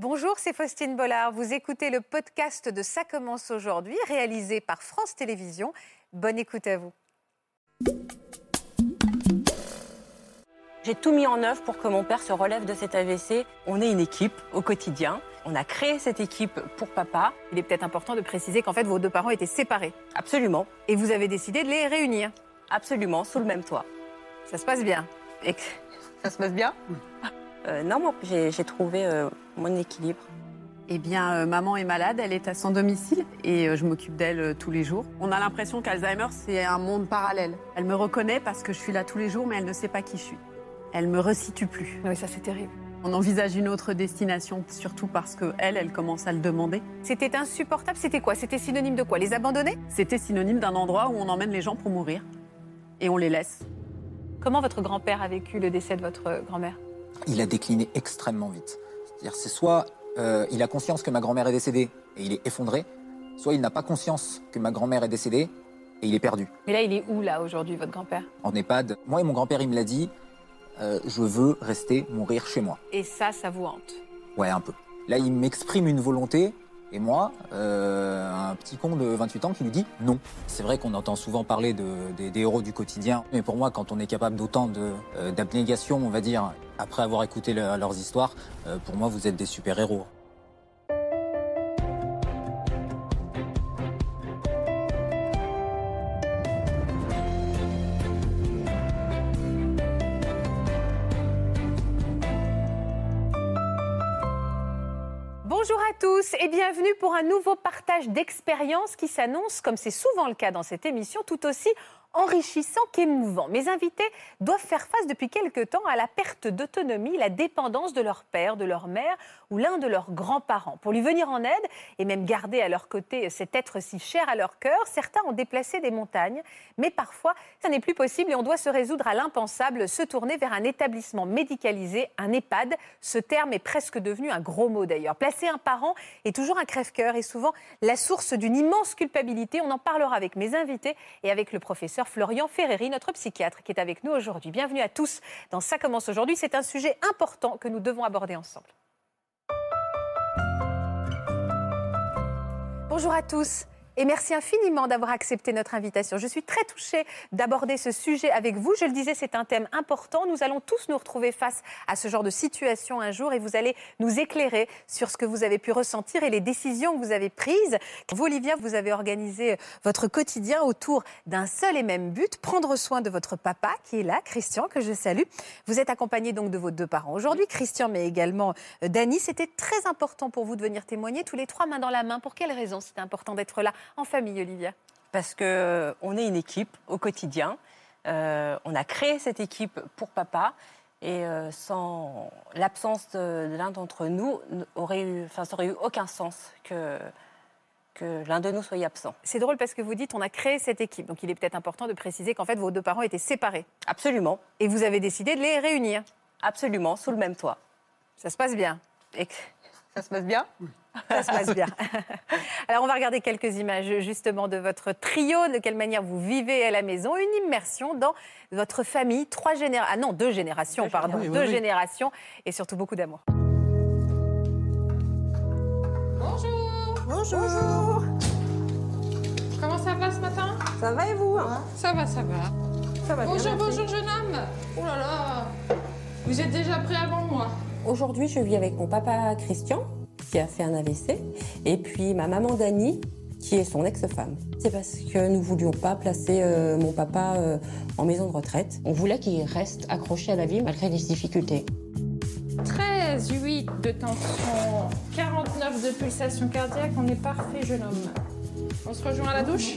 Bonjour, c'est Faustine Bollard. Vous écoutez le podcast de Ça commence aujourd'hui, réalisé par France Télévisions. Bonne écoute à vous. J'ai tout mis en œuvre pour que mon père se relève de cet AVC. On est une équipe au quotidien. On a créé cette équipe pour papa. Il est peut-être important de préciser qu'en fait vos deux parents étaient séparés Absolument, et vous avez décidé de les réunir. absolument, sous le même toit. Ça se passe bien. Et ça se passe bien? Euh, Non, moi, j'ai trouvé euh, mon équilibre. Eh bien, euh, maman est malade, elle est à son domicile et euh, je m'occupe d'elle euh, tous les jours. On a l'impression qu'Alzheimer, c'est un monde parallèle. Elle me reconnaît parce que je suis là tous les jours, mais elle ne sait pas qui je suis. Elle me resitue plus. Oui, ça c'est terrible. On envisage une autre destination, surtout parce que elle, elle commence à le demander. C'était insupportable. C'était quoi? C'était synonyme de quoi? Les abandonner C'était synonyme d'un endroit où on emmène les gens pour mourir et on les laisse. Comment votre grand-père a vécu le décès de votre grand-mère? Il a décliné extrêmement vite. C'est-à-dire, c'est soit euh, il a conscience que ma grand-mère est décédée et il est effondré, soit il n'a pas conscience que ma grand-mère est décédée et il est perdu. Mais là, il est où là aujourd'hui, votre grand-père? En EHPAD, moi et mon grand-père, il me l'a dit, euh, je veux rester mourir chez moi. Et ça, ça vous hante? Ouais, un peu. Là, il m'exprime une volonté, et moi, euh, un petit con de 28 ans qui lui dit non. C'est vrai qu'on entend souvent parler de, des, héros du quotidien, mais pour moi, quand on est capable d'autant euh, d'abnégation, on va dire, après avoir écouté le- leurs histoires, euh, pour moi, vous êtes des super-héros. Et bienvenue pour un nouveau partage d'expériences qui s'annonce, comme c'est souvent le cas dans cette émission, tout aussi enrichissant qu'émouvant. Mes invités doivent faire face depuis quelque temps à la perte d'autonomie, la dépendance de leur père, de leur mère ou l'un de leurs grands-parents. Pour lui venir en aide et même garder à leur côté cet être si cher à leur cœur, certains ont déplacé des montagnes, mais parfois ça n'est plus possible et on doit se résoudre à l'impensable, se tourner vers un établissement médicalisé, un EHPAD. Ce terme est presque devenu un gros mot d'ailleurs. Placer un parent est toujours un crève-cœur et souvent la source d'une immense culpabilité. On en parlera avec mes invités et avec le professeur Florian Ferreri, notre psychiatre, qui est avec nous aujourd'hui. Bienvenue à tous dans Ça commence aujourd'hui. C'est un sujet important que nous devons aborder ensemble. Bonjour à tous. Et merci infiniment d'avoir accepté notre invitation. Je suis très touchée d'aborder ce sujet avec vous. Je le disais, c'est un thème important. Nous allons tous nous retrouver face à ce genre de situation un jour et vous allez nous éclairer sur ce que vous avez pu ressentir et les décisions que vous avez prises. Vous, Olivia, vous avez organisé votre quotidien autour d'un seul et même but, prendre soin de votre papa qui est là, Christian, que je salue. Vous êtes accompagné donc de vos deux parents aujourd'hui, Christian, mais également euh, Dany. C'était très important pour vous de venir témoigner tous les trois main dans la main. Pour quelles raisons c'était important d'être là en famille, Olivia? Parce que euh, on est une équipe au quotidien. Euh, on a créé cette équipe pour papa. Et euh, sans l'absence de, de l'un d'entre nous, aurait eu, enfin, ça aurait eu aucun sens que, que l'un de nous soit absent. C'est drôle parce que vous dites on a créé cette équipe. Donc il est peut-être important de préciser qu'en fait vos deux parents étaient séparés. Absolument, Et vous avez décidé de les réunir. absolument, sous le même toit. Ça se passe bien. Et ça se passe bien Ça se passe bien. Alors, on va regarder quelques images justement de votre trio, de quelle manière vous vivez à la maison. Une immersion dans votre famille, trois générations. Ah non, deux générations, pardon. générations. deux Oui, oui, oui. générations et surtout beaucoup d'amour. Bonjour. Comment ça va ce matin? Ça va et vous? Ça va, ça va. Ça va bien, Bonjour, merci. bonjour jeune homme. Oh là là. Vous êtes déjà prêt avant moi? Aujourd'hui, je vis avec mon papa Christian, qui a fait un AVC, et puis ma maman Dani, qui est son ex-femme. C'est parce que nous voulions pas placer euh, mon papa euh, en maison de retraite. On voulait qu'il reste accroché à la vie malgré les difficultés. 13, 8 de tension, 49 de pulsation cardiaque. On est parfait, jeune homme. On se rejoint à la douche?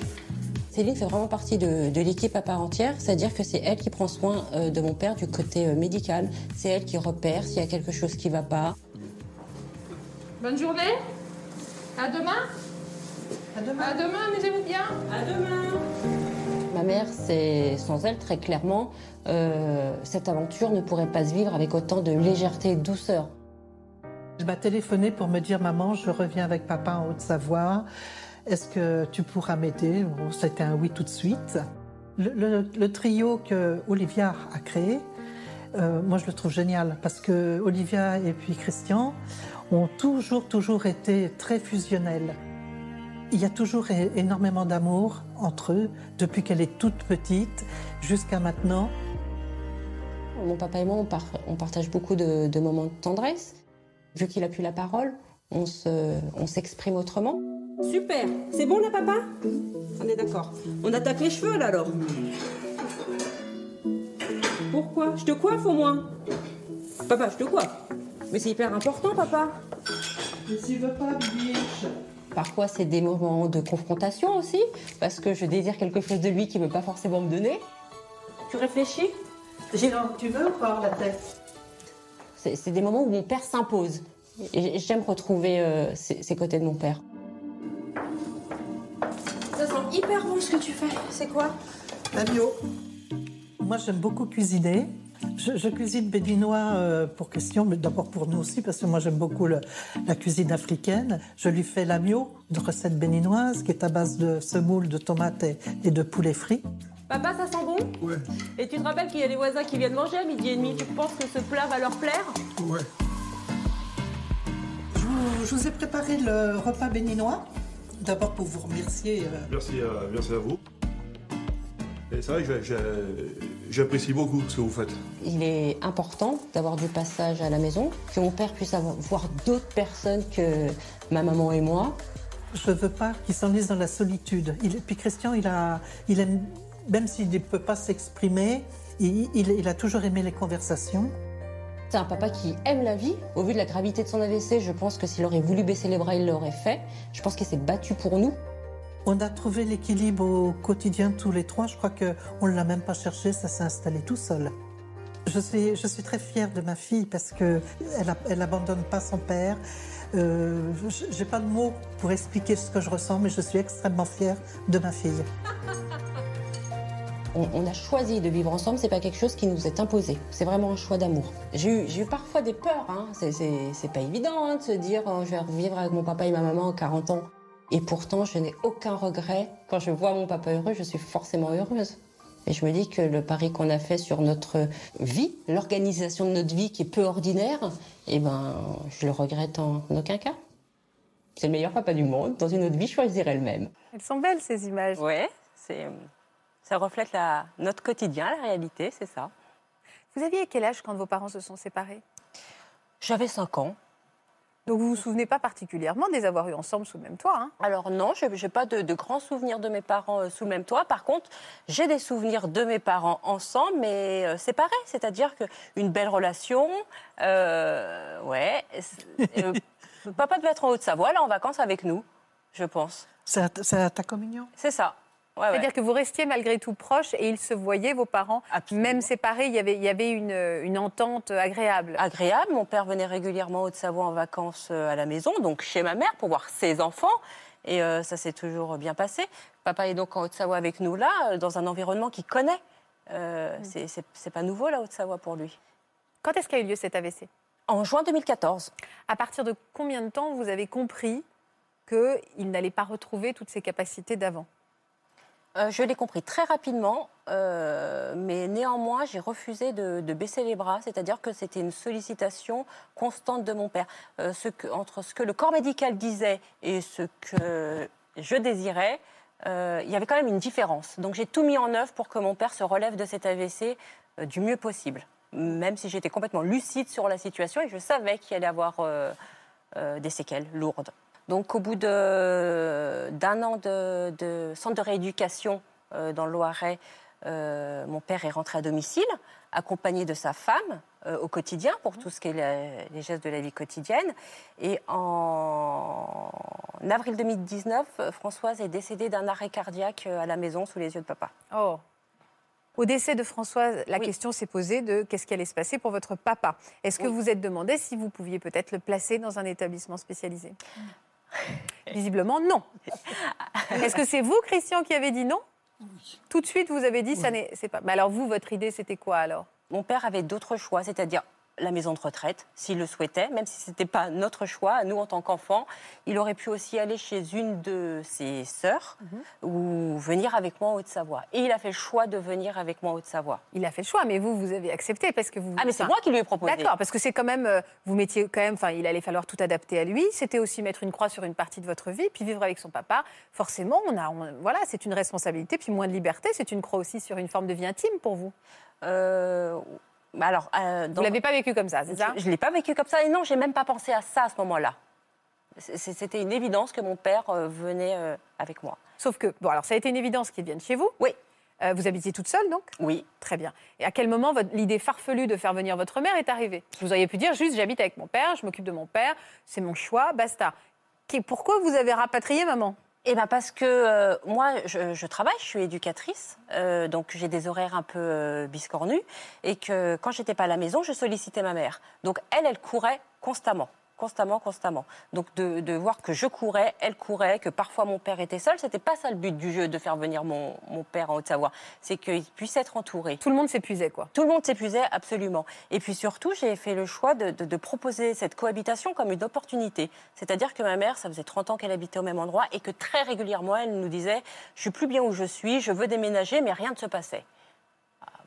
Céline fait vraiment partie de, de l'équipe à part entière, c'est-à-dire que c'est elle qui prend soin euh, de mon père du côté euh, médical. C'est elle qui repère s'il y a quelque chose qui va pas. Bonne journée. À demain. À demain. À demain, amusez-vous bien. À demain. Ma mère, c'est sans elle, très clairement, euh, cette aventure ne pourrait pas se vivre avec autant de légèreté et de douceur. Je m'a téléphoné pour me dire Maman, je reviens avec papa en Haute-Savoie. Est-ce que tu pourras m'aider? C'était un oui tout de suite. Le, trio que Olivia a créé euh, moi je le trouve génial parce que Olivia et puis Christian ont toujours, toujours été très fusionnels. Il y a toujours énormément d'amour entre eux depuis qu'elle est toute petite jusqu'à maintenant. Mon papa et moi, on, on partage beaucoup de, moments de tendresse. Vu qu'il a plus la parole, on s'exprime autrement. Super, c'est bon là papa? On est d'accord. On attaque les cheveux là alors Pourquoi? Je te coiffe au moins Papa, je te coiffe. Mais c'est hyper important papa. Mais s'il veut pas, biche. Parfois, c'est des moments de confrontation aussi, parce que je désire quelque chose de lui qu'il ne veut pas forcément me donner. Tu réfléchis? Tu veux ou pas la tête C'est c'est des moments où mon père s'impose. Et j'aime retrouver euh, ces, ces côtés de mon père. Hyper bon ce que tu fais. C'est quoi Fabio. Moi, j'aime beaucoup cuisiner. Je, je cuisine béninois euh, pour question, mais d'abord pour nous aussi, parce que moi j'aime beaucoup le- la cuisine africaine. Je lui fais l'amio, une recette béninoise qui est à base de semoule, de tomates et, et de poulet frit. Papa, ça sent bon Ouais, Et tu te rappelles qu'il y a des voisins qui viennent manger à midi et demi. Tu penses que ce plat va leur plaire ouais. Je vous, je vous ai préparé le repas béninois, d'abord pour vous remercier. euh, Merci, à, merci à vous. Et c'est vrai que j'apprécie beaucoup ce que vous faites. Il est important d'avoir du passage à la maison, que mon père puisse avoir, voir d'autres personnes que ma maman et moi. Je veux pas qu'il s'enlise dans la solitude. Il, puis Christian, il a, il aime, même s'il ne peut pas s'exprimer, il, il- il a toujours aimé les conversations. C'est un papa qui aime la vie. Au vu de la gravité de son AVC, je pense que s'il aurait voulu baisser les bras, il l'aurait fait. Je pense qu'il s'est battu pour nous. On a trouvé l'équilibre au quotidien tous les trois. Je crois qu'on ne l'a même pas cherché, ça s'est installé tout seul. Je suis, très fière de ma fille parce qu'elle elle n'abandonne pas son père. Euh, je n'ai pas de mots pour expliquer ce que je ressens, mais je suis extrêmement fière de ma fille. On, on a choisi de vivre ensemble, c'est pas quelque chose qui nous est imposé. C'est vraiment un choix d'amour. J'ai eu, parfois des peurs. Hein. C'est- pas évident hein, de se dire oh, je vais revivre avec mon papa et ma maman à 40 ans. Et pourtant, je n'ai aucun regret. Quand je vois mon papa heureux, je suis forcément heureuse. Et je me dis que le pari qu'on a fait sur notre vie, l'organisation de notre vie qui est peu ordinaire, eh ben, je le regrette en aucun cas. C'est le meilleur papa du monde. Dans une autre vie, je choisirais le même. Elles sont belles ces images. Ouais, c'est, ça reflète la, notre quotidien, la réalité, c'est ça. Vous aviez quel âge quand vos parents se sont séparés? J'avais 5 ans. Donc vous vous souvenez pas particulièrement de les avoir eus ensemble sous le même toit. hein? Alors non, je n'ai pas de, de grands souvenirs de mes parents euh, sous le même toit. Par contre, j'ai des souvenirs de mes parents ensemble, mais euh, séparés. C'est-à-dire qu'une belle relation, euh, ouais. euh, papa devait être en Haute-Savoie, là, en vacances avec nous, je pense. C'est à, c'est à ta communion? C'est ça. Ouais, ouais. C'est-à-dire que vous restiez malgré tout proches et ils se voyaient, vos parents, Absolument. même séparés, il y avait, il y avait une, une entente agréable. agréable. Mon père venait régulièrement en Haute-Savoie en vacances euh, à la maison, donc chez ma mère, pour voir ses enfants. Et euh, ça s'est toujours bien passé. Papa est donc en Haute-Savoie avec nous là, euh, dans un environnement qu'il connaît. Euh, c'est c'est pas nouveau la Haute-Savoie pour lui. Quand est-ce qu'a eu lieu cet AVC En juin 2014. À partir de combien de temps vous avez compris qu'il n'allait pas retrouver toutes ses capacités d'avant? Euh, je l'ai compris très rapidement, euh, mais néanmoins, j'ai refusé de, baisser les bras, c'est-à-dire que c'était une sollicitation constante de mon père. Euh, entre ce que le corps médical disait et ce que je désirais, il y avait quand même une différence. Donc j'ai tout mis en œuvre pour que mon père se relève de cet AVC du mieux possible, même si j'étais complètement lucide sur la situation et je savais qu'il allait avoir des séquelles lourdes. Donc, au bout d'un an de, de centre de rééducation euh, dans le Loiret, euh, mon père est rentré à domicile, accompagné de sa femme euh, au quotidien pour tout ce qui est la- les gestes de la vie quotidienne. Et en avril 2019, euh, Françoise est décédée d'un arrêt cardiaque à la maison sous les yeux de papa. Oh. Au décès de Françoise, la Oui. question s'est posée de qu'est-ce qui allait se passer pour votre papa. Est-ce que Oui. vous êtes demandé si vous pouviez peut-être le placer dans un établissement spécialisé? Visiblement, non. Est-ce que c'est vous, Christian, qui avez dit non? Tout de suite, vous avez dit ça n'est pas. Mais alors vous, votre idée, c'était quoi alors? Mon père avait d'autres choix, c'est-à-dire la maison de retraite, s'il le souhaitait, même si ce n'était pas notre choix, nous en tant qu'enfants. Il aurait pu aussi aller chez une de ses sœurs ou venir avec moi en Haute-Savoie. Et il a fait le choix de venir avec moi en Haute-Savoie. Il a fait le choix, mais vous, vous avez accepté parce que vous. Ah, mais c'est enfin, moi qui lui ai proposé. D'accord, parce que c'est quand même, euh, vous mettiez quand même, enfin, il allait falloir tout adapter à lui. C'était aussi mettre une croix sur une partie de votre vie, puis vivre avec son papa. Forcément, on a, on- voilà, c'est une responsabilité, puis moins de liberté. C'est une croix aussi sur une forme de vie intime pour vous. Euh, alors, euh, Vous dans- l'avez pas vécu comme ça, c'est ça Je ne l'ai pas vécu comme ça. Et non, j'ai même pas pensé à ça à ce moment-là. C'était une évidence que mon père euh, venait euh, avec moi. Sauf que, bon, alors ça a été une évidence qu'il vienne chez vous. Oui. Vous habitiez toute seule, donc Oui. Très bien. Et à quel moment l'idée farfelue de faire venir votre mère est arrivée? Vous auriez pu dire juste j'habite avec mon père, je m'occupe de mon père, c'est mon choix, basta. Pourquoi vous avez rapatrié maman? Eh ben parce que euh, moi, je, travaille, je suis éducatrice, euh, donc j'ai des horaires un peu euh, biscornus, et que quand j'étais pas à la maison, je sollicitais ma mère. Donc elle, elle courait constamment, constamment, constamment. Donc de, de voir que je courais, elle courait, que parfois mon père était seul, c'était pas ça le but du jeu de faire venir mon, mon père en Haute-Savoie, c'est qu'il puisse être entouré. Tout le monde s'épuisait, quoi. Tout le monde s'épuisait, absolument. Et puis surtout, j'ai fait le choix de, de- de proposer cette cohabitation comme une opportunité. C'est-à-dire que ma mère, ça faisait 30 ans qu'elle habitait au même endroit et que très régulièrement, elle nous disait Je suis plus bien où je suis, je veux déménager, mais rien ne se passait.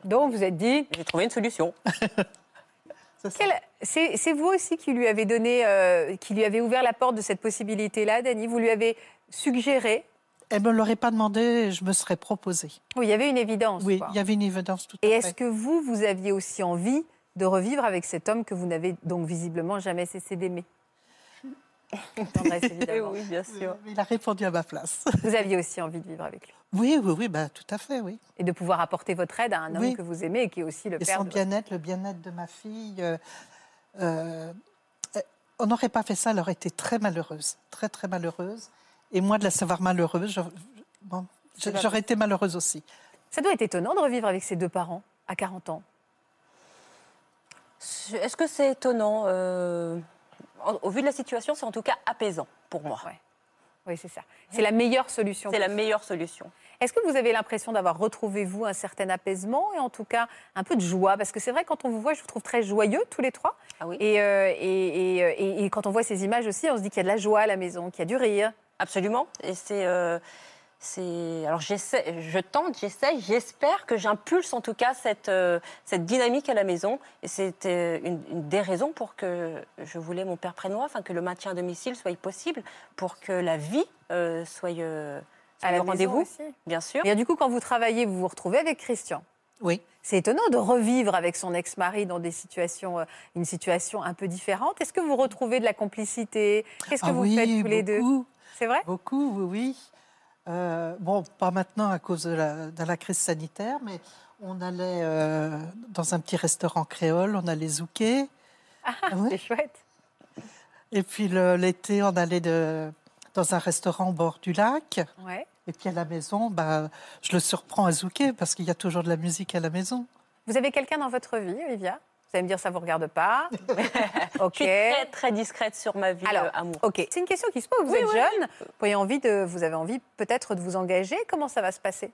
Donc vous êtes dit. J'ai trouvé une solution. C'est vous aussi qui lui avez donné, euh, qui lui avez ouvert la porte de cette possibilité-là, Dani Vous lui avez suggéré? Elle me l'aurait pas demandé, je me serais proposée. Oui, il y avait une évidence. Oui, quoi. il y avait une évidence tout Et est-ce que vous, vous aviez aussi envie de revivre avec cet homme que vous n'avez donc visiblement jamais cessé d'aimer? Évidemment. oui, bien sûr. Il a répondu à ma place. Vous aviez aussi envie de vivre avec lui Oui, oui, oui, bah, tout à fait, oui. et de pouvoir apporter votre aide à un homme Oui. que vous aimez et qui est aussi le Et père son de votre- bien-être, le bien-être de ma fille, euh, euh, euh, on n'aurait pas fait ça, elle aurait été très malheureuse, très, très malheureuse. Et moi, de la savoir malheureuse, bon, j'aurais été malheureuse aussi. Ça doit être étonnant de revivre avec ses deux parents à 40 ans. Est-ce que c'est étonnant Euh, Au vu de la situation, c'est en tout cas apaisant pour moi. Ouais. Oui, c'est ça. C'est la meilleure solution. C'est la meilleure solution. Est-ce que vous avez l'impression d'avoir retrouvé, vous, un certain apaisement et en tout cas un peu de joie? Parce que c'est vrai, quand on vous voit, je vous trouve très joyeux tous les trois. Ah oui Et, euh, et, et, euh, et- et quand on voit ces images aussi, on se dit qu'il y a de la joie à la maison, qu'il y a du rire. Absolument. Et c'est. euh, c'est- alors j'essaie, je tente, j'essaie, j'espère que j'impulse en tout cas cette, euh, cette dynamique à la maison. Et c'était une, une des raisons pour que je voulais mon père près de moi, enfin que le maintien à domicile soit possible, pour que la vie euh, soit, euh, soit À maison rendez-vous, aussi. bien sûr. Et du coup, quand vous travaillez, vous vous retrouvez avec Christian. Oui. C'est étonnant de revivre avec son ex-mari dans des situations, une situation un peu différente. Est-ce que vous retrouvez de la complicité? Qu'est-ce que Ah vous oui, faites tous les deux? Beaucoup, C'est vrai? Beaucoup, oui, oui. Euh, bon, pas maintenant à cause de la, de la crise sanitaire, mais on allait euh, dans un petit restaurant créole, on allait zouker. Ah, ouais. C'est chouette. Et puis l'été, on allait de, dans un restaurant au bord du lac. Ouais. Et puis à la maison, bah, je le surprends à zouker parce qu'il y a toujours de la musique à la maison. Vous avez quelqu'un dans votre vie, Olivia? Allez me dire ça vous regarde pas. ok. Je suis très très discrète sur ma vie Alors, euh, amour. Ok, c'est une question qui se pose. Vous Oui, êtes oui, jeune, vous avez envie de, vous avez envie peut-être de vous engager. Comment ça va se passer?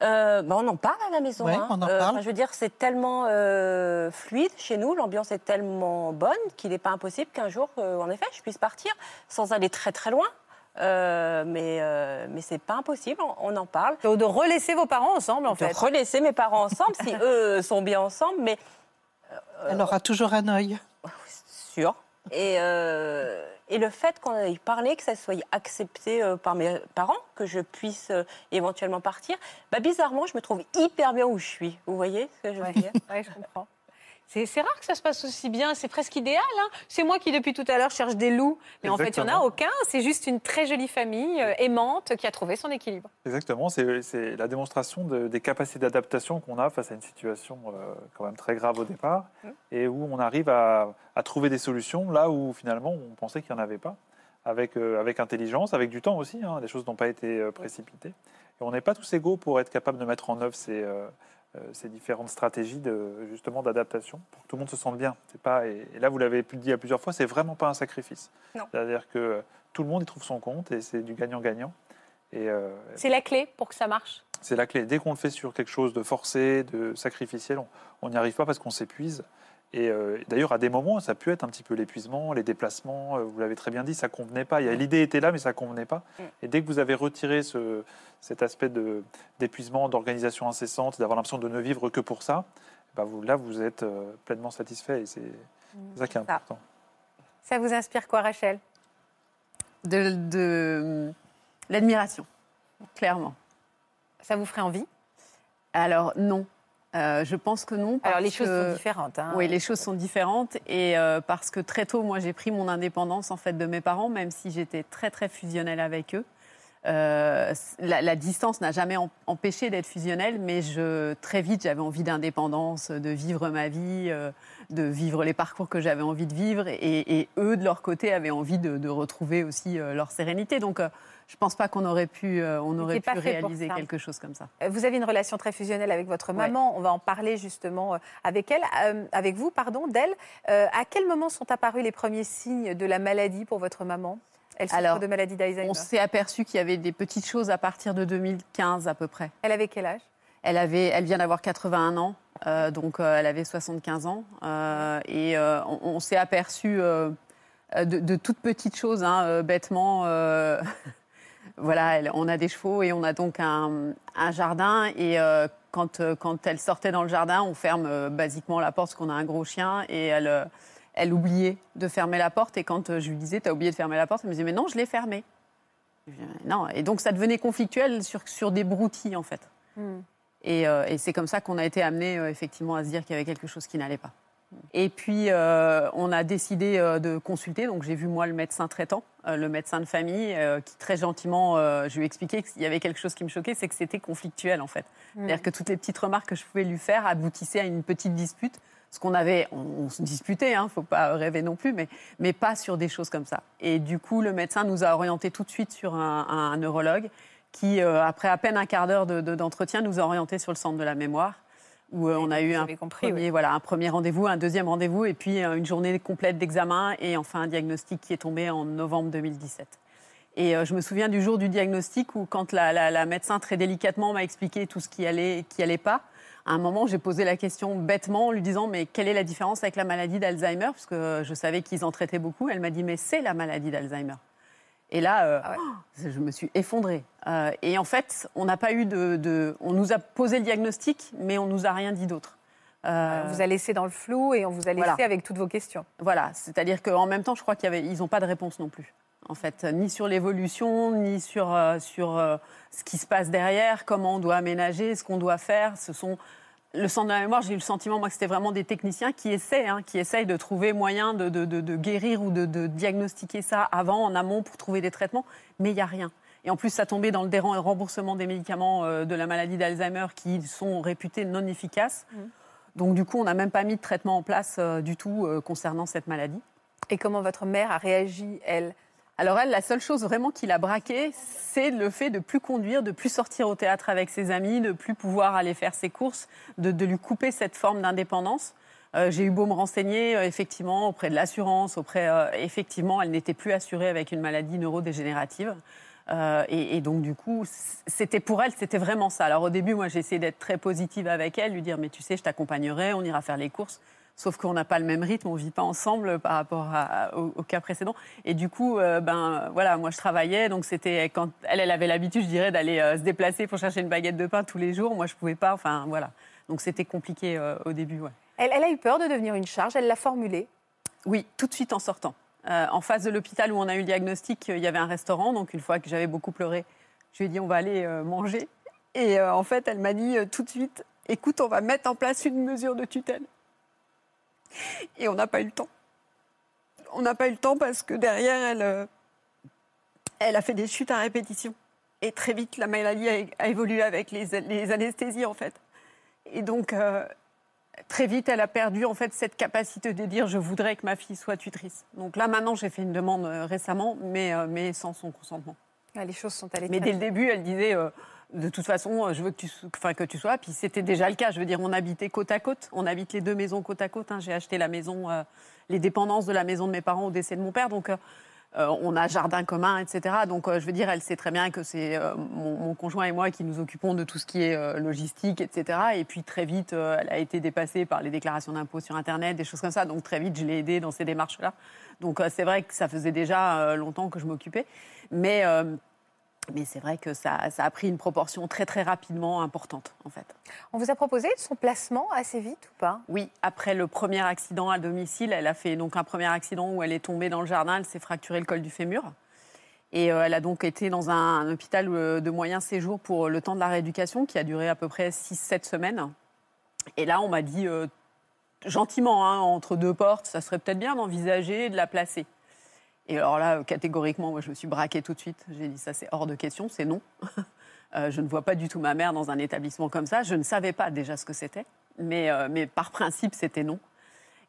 Euh, bah, on en parle à la maison. Ouais, hein. on en Euh, parle. je veux dire, c'est tellement euh, fluide chez nous, l'ambiance est tellement bonne qu'il n'est pas impossible qu'un jour, euh, en effet, je puisse partir sans aller très très loin. Euh, mais euh, mais c'est pas impossible, on, on en parle. De de relaisser vos parents ensemble, en de fait. relaisser mes parents ensemble, si eux sont bien ensemble, mais Elle aura toujours un œil. sûr. Et, euh, et le fait qu'on ait parlé, que ça soit accepté euh, par mes parents, que je puisse euh, éventuellement partir, bah, bizarrement, je me trouve hyper bien où je suis. Vous voyez ce que je veux Ouais. dire? Ouais, je comprends. C'est rare que ça se passe aussi bien, c'est presque idéal. hein. C'est moi qui, depuis tout à l'heure, cherche des loups. Mais en fait, il n'y en a aucun. C'est juste une très jolie famille euh, aimante qui a trouvé son équilibre. Exactement, c'est la démonstration de- des capacités d'adaptation qu'on a face à une situation euh, quand même très grave au départ et où on arrive à, à trouver des solutions là où finalement on pensait qu'il n'y en avait pas, avec, euh, avec intelligence, avec du temps aussi, hein, les choses n'ont pas été précipitées. Et on n'est pas tous égaux pour être capable de mettre en œuvre ces, ces différentes stratégies de, justement d'adaptation pour que tout le monde se sente bien. C'est pas, et, et là, vous l'avez dit à plusieurs fois, c'est vraiment pas un sacrifice. C'est-à-dire que tout le monde y trouve son compte et c'est du gagnant-gagnant. Et, euh, C'est la clé pour que ça marche? c'est la clé. Dès qu'on le fait sur quelque chose de forcé, de sacrificiel, on n'y arrive pas parce qu'on s'épuise. Et euh, d'ailleurs, à des moments, ça a pu être un petit peu l'épuisement, les déplacements. euh, vous l'avez très bien dit, ça convenait pas. A- L'idée était là, mais ça convenait pas. Mm. Et dès que vous avez retiré ce, cet aspect d'épuisement, d'organisation incessante, d'avoir l'impression de ne vivre que pour ça, bah vous, là, vous êtes euh, pleinement satisfait. Et c'est c'est ça qui est important. Ça vous inspire quoi, Rachel? De, de l'admiration, clairement. Ça vous ferait envie? Alors non, Euh, je pense que non. Alors, les choses que- sont différentes. hein. Oui, les choses sont différentes et euh, parce que très tôt, moi, j'ai pris mon indépendance en fait de mes parents, même si j'étais très très fusionnelle avec eux. Euh, la, la distance n'a jamais em- empêché d'être fusionnelle, mais je, très vite, j'avais envie d'indépendance, de vivre ma vie, euh, de vivre les parcours que j'avais envie de vivre, et, et eux, de leur côté, avaient envie de, de retrouver aussi euh, leur sérénité. Donc, je pense pas qu'on aurait pu, on aurait pas pu réaliser quelque chose comme ça. Vous avez une relation très fusionnelle avec votre maman. On va en parler justement avec elle, avec vous, pardon, d'elle. À quel moment sont apparus les premiers signes de la maladie pour votre maman? Elle souffre Alors, de maladie d'Alzheimer. On s'est aperçu qu'il y avait des petites choses à partir de 2015 à peu près. Elle avait quel âge? Elle, avait, elle vient d'avoir 81 ans, euh, donc euh, elle avait 75 ans. euh, et on, on s'est aperçu de, de toutes petites choses, hein, bêtement. voilà, elle- on a des chevaux et on a donc un, un jardin. Et quand, quand elle sortait dans le jardin, on ferme basiquement la porte parce qu'on a un gros chien. Et elle, elle oubliait de fermer la porte. Et quand euh, je lui disais, t'as oublié de fermer la porte, elle me disait, mais non, je l'ai fermée. Non. Et donc ça devenait conflictuel sur, sur des broutilles, en fait. Hmm. Et, euh, et c'est comme ça qu'on a été amené effectivement à se dire qu'il y avait quelque chose qui n'allait pas. Et puis euh, on a décidé euh, de consulter. Donc j'ai vu moi le médecin traitant, euh, le médecin de famille, euh, qui très gentiment, euh, je lui ai expliqué qu'il y avait quelque chose qui me choquait, c'est que c'était conflictuel en fait. C'est-à-dire que toutes les petites remarques que je pouvais lui faire aboutissaient à une petite dispute. Ce qu'on avait, on, on se disputait, hein, faut pas rêver non plus, mais, mais pas sur des choses comme ça. Et du coup, le médecin nous a orientés tout de suite sur un, un neurologue qui, euh, après à peine un quart d'heure de- de- d'entretien, nous a orientés sur le centre de la mémoire, où euh, on a eu un compris, premier, voilà, un premier rendez-vous, un deuxième rendez-vous, et puis euh, une journée complète d'examen, et enfin un diagnostic qui est tombé en novembre 2017. Et euh, je me souviens du jour du diagnostic où, quand la, la- la médecin très délicatement m'a expliqué tout ce qui allait, qui allait pas, à un moment, j'ai posé la question bêtement en lui disant mais quelle est la différence avec la maladie d'Alzheimer? Parce que euh, je savais qu'ils en traitaient beaucoup. Elle m'a dit mais c'est la maladie d'Alzheimer. Et là, euh, oh, je me suis effondrée. Euh, et en fait, on n'a pas eu de, de- On nous a posé le diagnostic, mais on nous a rien dit d'autre. Euh, On vous a laissé dans le flou et on vous a laissé Voilà. avec toutes vos questions. voilà, c'est-à-dire qu'en même temps, je crois qu'ils n'ont pas de réponse non plus. En fait, ni sur l'évolution, ni sur, sur ce qui se passe derrière, comment on doit aménager, ce qu'on doit faire. Ce sont le centre de la mémoire. J'ai eu le sentiment, moi, que c'était vraiment des techniciens qui essaient, hein, qui essayent de trouver moyen de, de- de- de guérir ou de, diagnostiquer ça avant, en amont, pour trouver des traitements. Mais il n'y a rien. Et en plus, ça tombait dans le déran- remboursement des médicaments euh, de la maladie d'Alzheimer qui sont réputés non efficaces. Donc, du coup, on n'a même pas mis de traitement en place euh, du tout euh, concernant cette maladie. Et comment votre mère a réagi, elle? Alors elle, la seule chose vraiment qui l'a braquée, c'est le fait de plus conduire, de plus sortir au théâtre avec ses amis, de plus pouvoir aller faire ses courses, de, lui couper cette forme d'indépendance. Euh, J'ai eu beau me renseigner, euh, effectivement, auprès de l'assurance, auprès, euh, effectivement, elle n'était plus assurée avec une maladie neurodégénérative. Et, et donc, du coup, c'était pour elle, c'était vraiment ça. Alors, au début, moi, j'ai essayé d'être très positive avec elle, lui dire, mais tu sais, je t'accompagnerai, on ira faire les courses. Sauf qu'on n'a pas le même rythme, on vit pas ensemble par rapport à- au, au cas précédent. Et du coup, euh, ben voilà, moi je travaillais, donc c'était quand elle, elle avait l'habitude, je dirais, d'aller euh, se déplacer pour chercher une baguette de pain tous les jours. Moi, je pouvais pas. Enfin, voilà. Donc c'était compliqué euh, au début. Ouais. elle, elle a eu peur de devenir une charge, elle l'a formulé. Oui, tout de suite en sortant. En face de l'hôpital où on a eu le diagnostic, il y avait un restaurant. Donc une fois que j'avais beaucoup pleuré, je lui ai dit on va aller manger. Et en fait, elle m'a dit tout de suite écoute, on va mettre en place une mesure de tutelle. Et on n'a pas eu le temps. On n'a pas eu le temps parce que derrière, elle, euh, elle a fait des chutes à répétition. Et très vite, la maladie a, évolué avec les, les anesthésies, en fait. Et donc, euh, très vite, elle a perdu en fait cette capacité de dire je voudrais que ma fille soit tutrice. Donc là, maintenant, j'ai fait une demande euh, récemment, mais, mais sans son consentement. Ah, les choses sont allées Mais dès le début, elle disait euh, de toute façon, euh, je veux que tu, sois. Puis c'était déjà le cas. Je veux dire, on habitait côte à côte. On habite les deux maisons côte à côte. hein. J'ai acheté la maison, euh, les dépendances de la maison de mes parents au décès de mon père. Donc euh, on a jardin commun, etc. Donc, je veux dire, elle sait très bien que c'est mon, mon conjoint et moi qui nous occupons de tout ce qui est logistique, etc. Et puis, très vite, elle a été dépassée par les déclarations d'impôts sur Internet, des choses comme ça. Donc, très vite, je l'ai aidée dans ces démarches-là. Donc, c'est vrai que ça faisait déjà longtemps que je m'occupais. Mais, mais c'est vrai que ça, ça a pris une proportion très, très rapidement importante, en fait. On vous a proposé son placement assez vite ou pas? Oui, après le premier accident à domicile, elle a fait donc un premier accident où elle est tombée dans le jardin, elle s'est fracturé le col du fémur. Et euh, elle a donc été dans un, un hôpital euh, de moyen séjour pour le temps de la rééducation qui a duré à peu près 6-7 semaines. Et là, on m'a dit euh, gentiment, hein, entre deux portes, ça serait peut-être bien d'envisager de la placer. Et alors là, euh, catégoriquement, moi, je me suis braquée tout de suite. J'ai dit, ça, c'est hors de question, c'est non. Euh, je ne vois pas du tout ma mère dans un établissement comme ça. Je ne savais pas déjà ce que c'était, mais, euh, mais par principe, c'était non.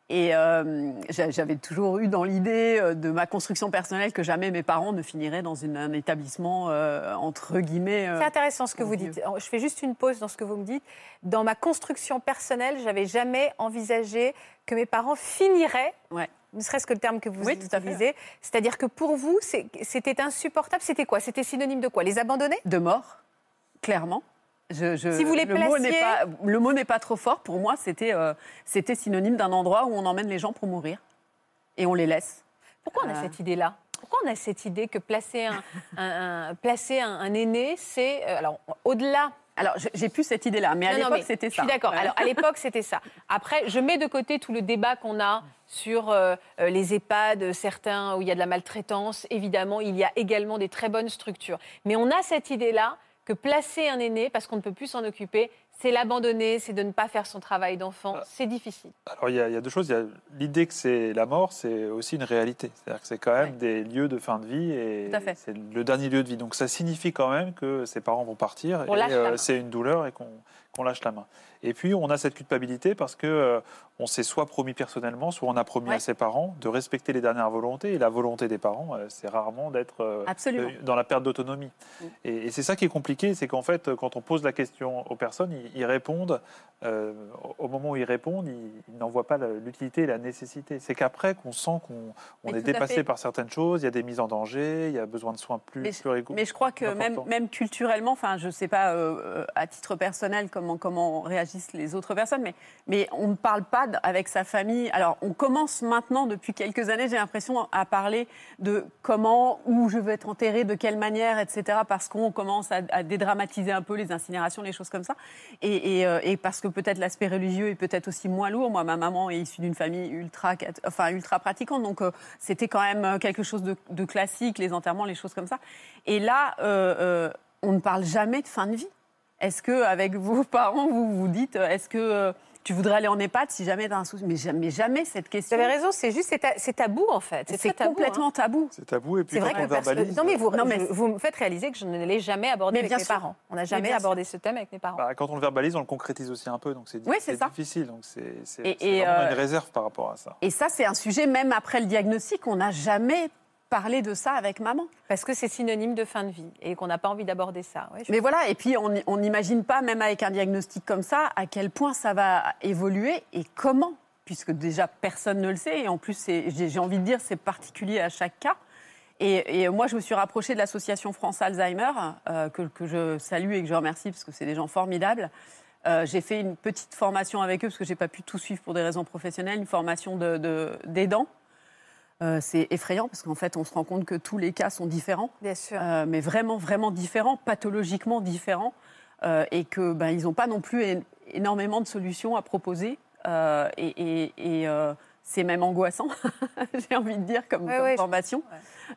Et euh, j'a- j'avais toujours eu dans l'idée de ma construction personnelle que jamais mes parents ne finiraient dans une- un établissement, euh, entre guillemets. euh, C'est intéressant ce que vous dites. Je fais juste une pause dans ce que vous me dites. Dans ma construction personnelle, j'avais jamais envisagé que mes parents finiraient, Ouais. Ne serait-ce que le terme que vous Oui, utilisez. C'est-à-dire que pour vous, c'était insupportable. C'était quoi? C'était synonyme de quoi? Les abandonner de mort, clairement. Je, je- Si vous les le mot n'est placiez- pas, le mot n'est pas trop fort. Pour moi, c'était euh, c'était synonyme d'un endroit où on emmène les gens pour mourir et on les laisse. Pourquoi on a Euh. cette idée-là? Pourquoi on a cette idée que placer un, un- un- placer un, un aîné, c'est euh, alors au-delà Alors, j'ai- plus cette idée-là, mais à l'époque, c'était Je ça. suis d'accord. Alors, à l'époque, c'était ça. Après, je mets de côté tout le débat qu'on a sur euh, euh, les EHPAD, certains où il y a de la maltraitance. Évidemment, il y a également des très bonnes structures. Mais on a cette idée-là que placer un aîné, parce qu'on ne peut plus s'en occuper, c'est l'abandonner, c'est de ne pas faire son travail d'enfant. Ah. C'est difficile. Alors il y, a, il y a deux choses. Il y a l'idée que c'est la mort, c'est aussi une réalité. C'est-à-dire que c'est quand même Ouais. des lieux de fin de vie et c'est le dernier lieu de vie. Donc ça signifie quand même que ses parents vont partir On et euh, c'est une douleur et qu'on qu'on lâche la main. Et puis on a cette culpabilité parce que euh, on s'est soit promis personnellement, soit on a promis Ouais. à ses parents de respecter les dernières volontés. Et la volonté des parents, euh, c'est rarement d'être euh, dans la perte d'autonomie. Mm. Et, et c'est ça qui est compliqué, c'est qu'en fait, quand on pose la question aux personnes, ils, ils répondent. au moment où ils répondent, ils, ils n'en voient pas l'utilité et la nécessité. C'est qu'après qu'on sent qu'on on est dépassé par certaines choses, il y a des mises en danger, il y a besoin de soins plus, Mais, plus rigoureux. mais je crois que même, même culturellement, enfin, je ne sais pas à titre personnel comment, comment réagissent les autres personnes, mais, on ne parle pas avec sa famille. Alors, on commence maintenant, depuis quelques années, j'ai l'impression, à parler de comment, où je veux être enterré, de quelle manière, etc., parce qu'on commence à, dédramatiser un peu les incinérations, les choses comme ça. Euh, et parce que peut-être l'aspect religieux est peut-être aussi moins lourd. Moi, ma maman est issue d'une famille ultra, enfin, ultra pratiquante, donc euh, c'était quand même euh, quelque chose de, classique, les enterrements, les choses comme ça. Et là, on ne parle jamais de fin de vie. Est-ce que avec vos parents, vous vous dites, euh, est-ce que euh, tu voudrais aller en EHPAD si jamais tu as un souci? Mais jamais, jamais cette Vous question. avez raison, c'est juste, c'est ta- c'est tabou en fait. C'est très tabou, hein. complètement tabou. C'est tabou et puis vrai que on perso- verbalise. Non, mais vous, Non, mais- je- vous me faites réaliser que je ne l'ai jamais abordé Mais avec bien mes sûr. parents. On n'a Mais jamais abordé ce thème avec mes parents. bah, quand on le verbalise, on le concrétise aussi un peu, donc c'est Oui, c'est ça. difficile. Donc c'est vraiment euh, une réserve par rapport à ça. Et ça, c'est un sujet, même après le diagnostic, on n'a jamais parlé de ça avec maman. Parce que c'est synonyme de fin de vie et qu'on n'a pas envie d'aborder ça. Ouais, Mais voilà, et puis on n'imagine pas, même avec un diagnostic comme ça, à quel point ça va évoluer et comment, puisque déjà personne ne le sait, et en plus, j'ai j'ai envie de dire, c'est particulier à chaque cas. Et, et moi, je me suis rapprochée de l'association France Alzheimer, euh, que, que je salue et que je remercie, parce que c'est des gens formidables. Euh, j'ai fait une petite formation avec eux, parce que je n'ai pas pu tout suivre pour des raisons professionnelles, une formation de- d'aidants. Euh, c'est effrayant, parce qu'en fait, on se rend compte que tous les cas sont différents. Bien sûr. Euh, mais vraiment, vraiment différents, pathologiquement différents, euh, et que ben, n'ont pas non plus énormément de solutions à proposer. et et- et, c'est même angoissant, j'ai envie de dire, comme, Ouais, comme ouais, je- formation.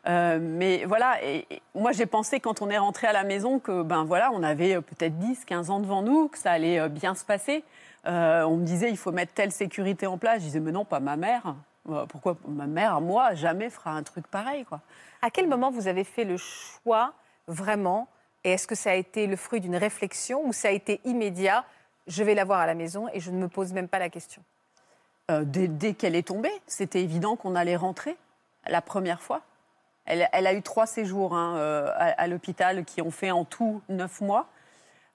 Mais voilà, et, moi j'ai pensé quand on est rentré à la maison que ben voilà, on avait peut-être 10, 15 ans devant nous, que ça allait bien se passer. On me disait il faut mettre telle sécurité en place. Je disais mais non, pas ma mère. Euh, Pourquoi ma mère, moi, jamais fera un truc pareil quoi. À quel moment vous avez fait le choix vraiment Et est-ce que ça a été le fruit d'une réflexion ou ça a été immédiat Je vais la voir à la maison et je ne me pose même pas la question? Euh, dès, dès qu'elle est tombée, c'était évident qu'on allait rentrer la première fois. Elle, elle a eu trois séjours hein, euh, à, à l'hôpital qui ont fait en tout neuf mois.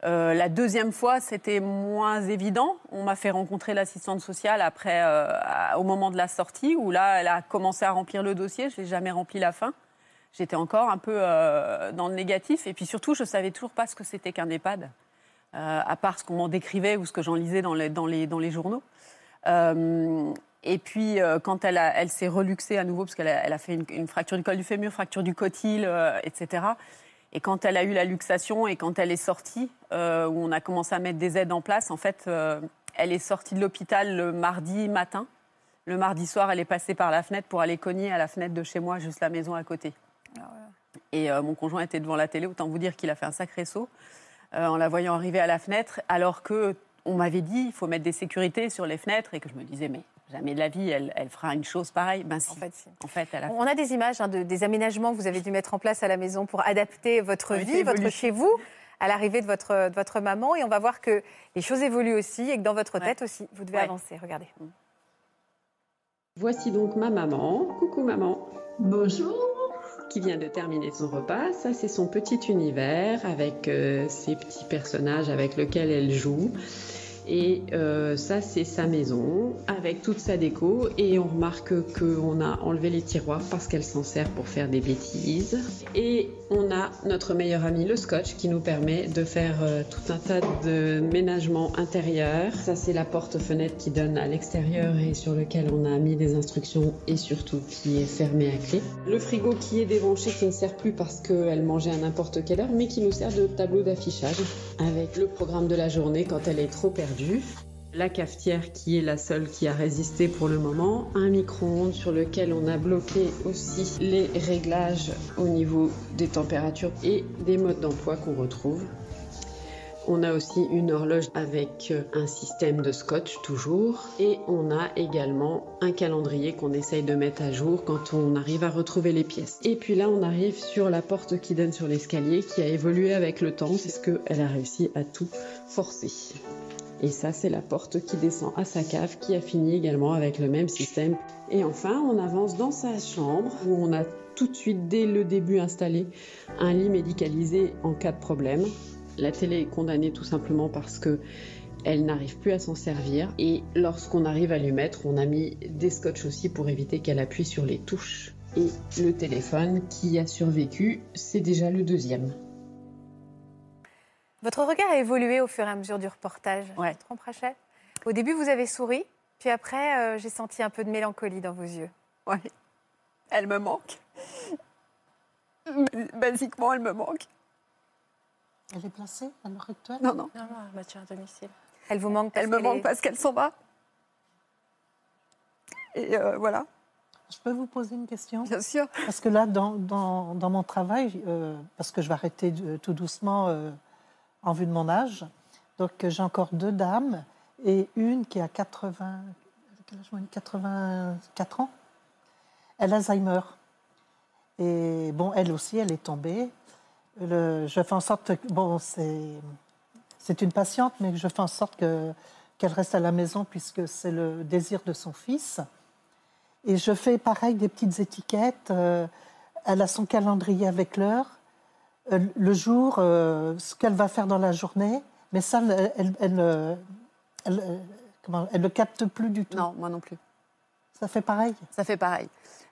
Euh, la deuxième fois, c'était moins évident. On m'a fait rencontrer l'assistante sociale après, euh, au moment de la sortie, où là, elle a commencé à remplir le dossier. Je n'ai jamais rempli la fin. J'étais encore un peu euh, dans le négatif. Et puis surtout, je ne savais toujours pas ce que c'était qu'un EHPAD, à part ce qu'on m'en décrivait ou ce que j'en lisais dans les, dans les, dans les journaux. Et puis, quand elle, elle s'est reluxée à nouveau, parce qu'elle a, fait une, fracture du col du fémur, fracture du cotyle, etc. Et quand elle a eu la luxation et quand elle est sortie, euh, où on a commencé à mettre des aides en place, en fait, euh, elle est sortie de l'hôpital le mardi matin. Le mardi soir, elle est passée par la fenêtre pour aller cogner à la fenêtre de chez moi, juste la maison à côté. Et euh, mon conjoint était devant la télé, autant vous dire qu'il a fait un sacré saut en la voyant arriver à la fenêtre, alors que on m'avait dit il faut mettre des sécurités sur les fenêtres et que je me disais mais jamais de la vie elle, elle fera une chose pareille. Ben si. En fait, si. En fait, elle a On a des images hein, de- des aménagements que vous avez dû mettre en place à la maison pour adapter votre Oui, vie, votre chez vous, à l'arrivée de votre, de votre maman. Et on va voir que les choses évoluent aussi et que dans votre Ouais. tête aussi, vous devez Ouais. avancer. Regardez. Voici donc ma maman. Coucou maman. Bonjour. Qui vient de terminer son repas. Ça, c'est son petit univers avec euh, ses petits personnages avec lesquels elle joue. Et euh, ça, c'est sa maison avec toute sa déco. Et on remarque qu'on a enlevé les tiroirs parce qu'elle s'en sert pour faire des bêtises. Et on a notre meilleur ami, le scotch, qui nous permet de faire euh, tout un tas de ménagements intérieurs. Ça, c'est la porte-fenêtre qui donne à l'extérieur et sur lequel on a mis des instructions et surtout qui est fermé à clé. Le frigo qui est débranché, qui ne sert plus parce qu'elle mangeait à n'importe quelle heure, mais qui nous sert de tableau d'affichage avec le programme de la journée quand elle est trop perdue. La cafetière qui est la seule qui a résisté pour le moment. Un micro-ondes sur lequel on a bloqué aussi les réglages au niveau des températures et des modes d'emploi qu'on retrouve. On a aussi une horloge avec euh, un système de scotch toujours et on a également un calendrier qu'on essaye de mettre à jour quand on arrive à retrouver les pièces. Et puis là on arrive sur la porte qui donne sur l'escalier qui a évolué avec le temps c'est a réussi à tout forcer. Et ça, c'est la porte qui descend à sa cave, qui a fini également avec le même système. Et enfin, on avance dans sa chambre, où on a tout de suite, dès le début, installé un lit médicalisé en cas de problème. La télé est condamnée tout simplement parce que elle n'arrive plus à s'en servir. Et lorsqu'on arrive à lui mettre, on a mis des scotch aussi pour éviter qu'elle appuie sur les touches. Et le téléphone qui a survécu, c'est déjà le deuxième. Votre regard a évolué au fur et à mesure du reportage. Ouais. Je me trompe, Rachel? Au début, vous avez souri, puis après, euh, j'ai senti un peu de mélancolie dans vos yeux. Ouais. Elle me manque. Basiquement, elle me manque. Elle est placée à l'heure actuelle Non, non. Non, non, elle à domicile. Elle vous manque parce Elle me manque est- parce qu'elle s'en va. Et euh, voilà, Je peux vous poser une question? Bien sûr. Parce que là, dans, dans, dans mon travail, euh, parce que je vais arrêter de- tout doucement euh, en vue de mon âge, donc j'ai encore deux dames et une qui a 80, quel âge, moi, 84 ans. Elle a Alzheimer. Et bon, elle aussi, elle est tombée. Je fais en sorte que, bon, c'est, une patiente, mais je fais en sorte que, qu'elle reste à la maison puisque c'est le désir de son fils. Et je fais pareil des petites étiquettes. euh, elle a son calendrier avec l'heure, le jour, euh, ce qu'elle va faire dans la journée. Mais ça, elle, elle, elle, euh, euh, elle ne capte plus du tout. Non, moi non plus. Ça fait pareil? Ça fait pareil.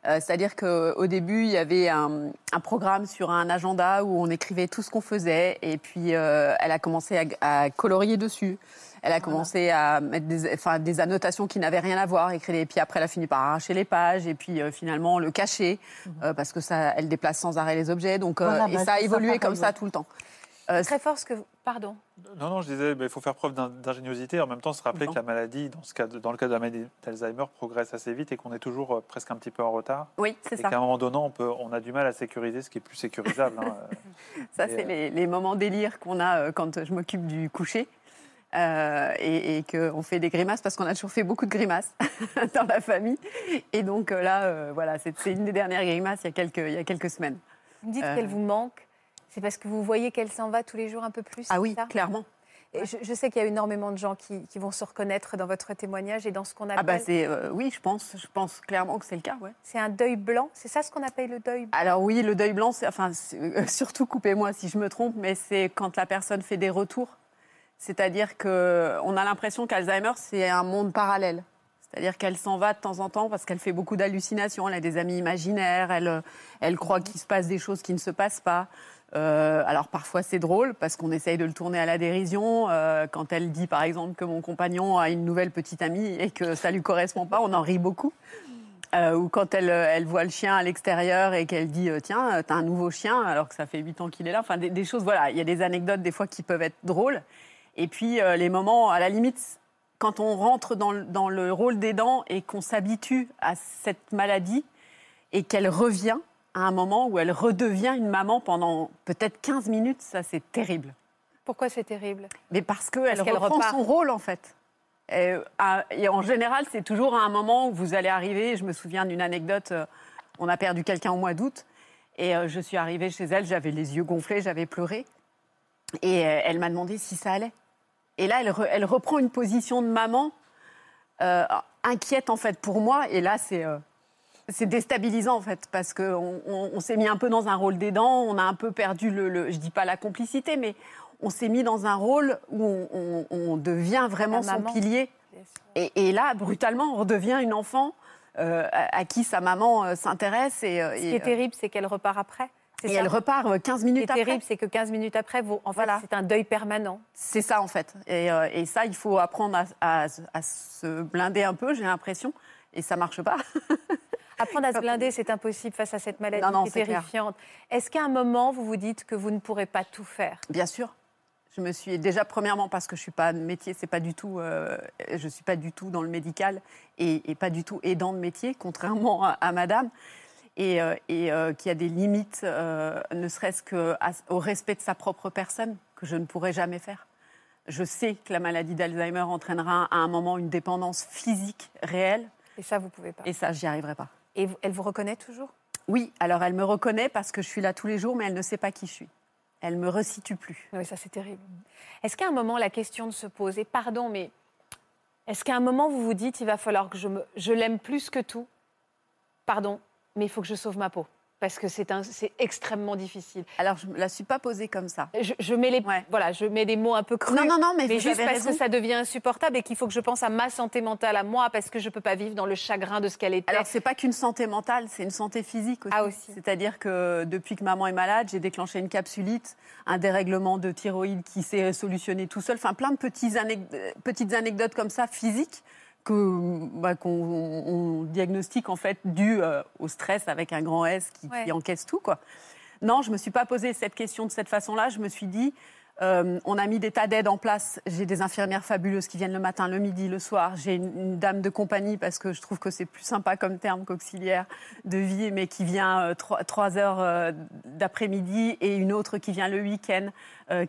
Euh, C'est-à-dire qu'au début, il y avait un, un programme sur un agenda où on écrivait tout ce qu'on faisait. Et puis, euh, elle a commencé à, à colorier dessus. Elle a commencé à mettre des, enfin, des annotations qui n'avaient rien à voir, écrire. Et puis après, elle a fini par arracher les pages et puis euh, finalement le cacher euh, parce que ça, elle déplace sans arrêt les objets. Donc, Voilà, et bah, ça a ça, évolué comme ça tout le temps. Euh, Très fort ce que vous... Pardon. Non, non, je disais, il faut faire preuve d'in- d'ingéniosité. En même temps, se rappeler Non. que la maladie, dans, ce cas de- dans le cas de la maladie d'Alzheimer, progresse assez vite et qu'on est toujours euh, presque un petit peu en retard. oui, c'est Et ça. qu'à un moment donné, on, peut, on a du mal à sécuriser ce qui est plus sécurisable. hein. Ça, Et, c'est euh, les, les moments délire qu'on a quand je m'occupe du coucher. Euh, et, et qu'on fait des grimaces parce qu'on a toujours fait beaucoup de grimaces dans la famille. Et donc là, euh, voilà, c'est une des dernières grimaces il y a quelques, il y a quelques semaines. Vous me dites Euh. qu'elle vous manque. C'est parce que vous voyez qu'elle s'en va tous les jours un peu plus Ah oui, ça? clairement. Et je, je sais qu'il y a énormément de gens qui, qui vont se reconnaître dans votre témoignage et dans ce qu'on appelle. Ah bah c'est euh, oui, je pense, je pense clairement que c'est le cas, ouais. C'est un deuil blanc, c'est ça ce qu'on appelle le deuil blanc? Alors oui, le deuil blanc, c'est enfin euh, surtout coupez-moi si je me trompe, mais c'est quand la personne fait des retours. C'est-à-dire que on a l'impression qu'Alzheimer c'est un monde parallèle. C'est-à-dire qu'elle s'en va de temps en temps parce qu'elle fait beaucoup d'hallucinations, elle a des amis imaginaires, elle, euh, elle croit qu'il se passe des choses qui ne se passent pas. Euh, alors parfois c'est drôle parce qu'on essaye de le tourner à la dérision. Euh, quand elle dit par exemple que mon compagnon a une nouvelle petite amie et que ça lui correspond pas, on en rit beaucoup. Euh, ou quand elle, elle voit le chien à l'extérieur et qu'elle dit tiens t'as un nouveau chien alors que ça fait huit ans qu'il est là. Enfin des, choses voilà, il y a des anecdotes des fois qui peuvent être drôles. Et puis les moments à la limite quand on rentre dans, le- dans le rôle et qu'on s'habitue à cette maladie et qu'elle revient à un moment où elle redevient une maman pendant peut-être 15 minutes, ça c'est terrible. Pourquoi c'est terrible? Mais parce qu'elle qu'elle reprend repart. son rôle en fait. Et, à- et en général, c'est toujours à un moment où vous allez arriver. Je me souviens d'une anecdote. euh, On a perdu quelqu'un au mois d'août et euh, je suis arrivée chez elle. J'avais les yeux gonflés, j'avais pleuré. Et euh, elle m'a demandé si ça allait. Et là, elle, re- elle reprend une position de maman euh, inquiète en fait pour moi. Et là, c'est euh, c'est déstabilisant en fait parce qu'on on, on s'est mis un peu dans un rôle d'aidant. On a un peu perdu le, le- je dis pas la complicité, mais on s'est mis dans un rôle où on, on- on devient vraiment son pilier. Et, et là, brutalement, on redevient une enfant euh, à, à qui sa maman euh, s'intéresse. Et, euh, Ce qui est terrible, c'est qu'elle repart après. Et ça elle repart euh, 15 Ce qui minutes est après. terrible, c'est que 15 minutes après, vous, en fait, Voilà. c'est un deuil permanent. C'est ça en fait. Et, et ça, il faut apprendre à, à- à se blinder un peu, j'ai l'impression. Et ça marche pas. Apprendre à se blinder, c'est impossible face à cette maladie Non, non, qui est terrifiante. Est-ce qu'à un moment, vous vous dites que vous ne pourrez pas tout faire? Bien sûr. Je me suis déjà premièrement parce que je suis pas de métier, c'est pas du tout, euh, je suis pas du tout dans le médical et, et pas du tout aidant de métier, contrairement à, à Madame, et, euh, et euh, qu'il y a des limites, euh, ne serait-ce qu'au respect de sa propre personne, que je ne pourrais jamais faire. Je sais que la maladie d'Alzheimer entraînera à un moment une dépendance physique réelle, Et ça, vous pouvez pas. et ça, j'y arriverai pas. Et elle vous reconnaît toujours? Oui, alors elle me reconnaît parce que je suis là tous les jours, mais elle ne sait pas qui je suis. Elle me resitue plus. Oui, ça c'est terrible. Est-ce qu'à un moment, la question de se poser, pardon, mais est-ce qu'à un moment, vous vous dites, il va falloir que je, me, je l'aime plus que tout? Pardon, mais il faut que je sauve ma peau. Parce que c'est, un, c'est extrêmement difficile. Alors, je ne me la suis pas posée comme ça. Je, je mets les, Ouais. voilà, je mets des mots un peu crus. Non, non, non, mais, mais vous juste avez parce raison. que ça devient insupportable et qu'il faut que je pense à ma santé mentale, à moi, parce que je ne peux pas vivre dans le chagrin de ce qu'elle était. Alors, c'est pas qu'une santé mentale, c'est une santé physique aussi. Ah, aussi. C'est-à-dire que depuis que maman est malade, j'ai déclenché une capsulite, un dérèglement de thyroïde qui s'est solutionné tout seul. Enfin, plein de petits euh, petites anecdotes comme ça, physiques, bah, qu'on on diagnostique en fait dû euh, au stress avec un grand S qui, Ouais. qui encaisse tout. Quoi. Non, je me suis pas posé cette question de cette façon-là. Je me suis dit, euh, on a mis des tas d'aides en place. J'ai des infirmières fabuleuses qui viennent le matin, le midi, le soir. J'ai une, une dame de compagnie parce que je trouve que c'est plus sympa comme terme qu'auxiliaire de vie, mais qui vient euh, trois, trois heures euh, d'après-midi et une autre qui vient le week-end,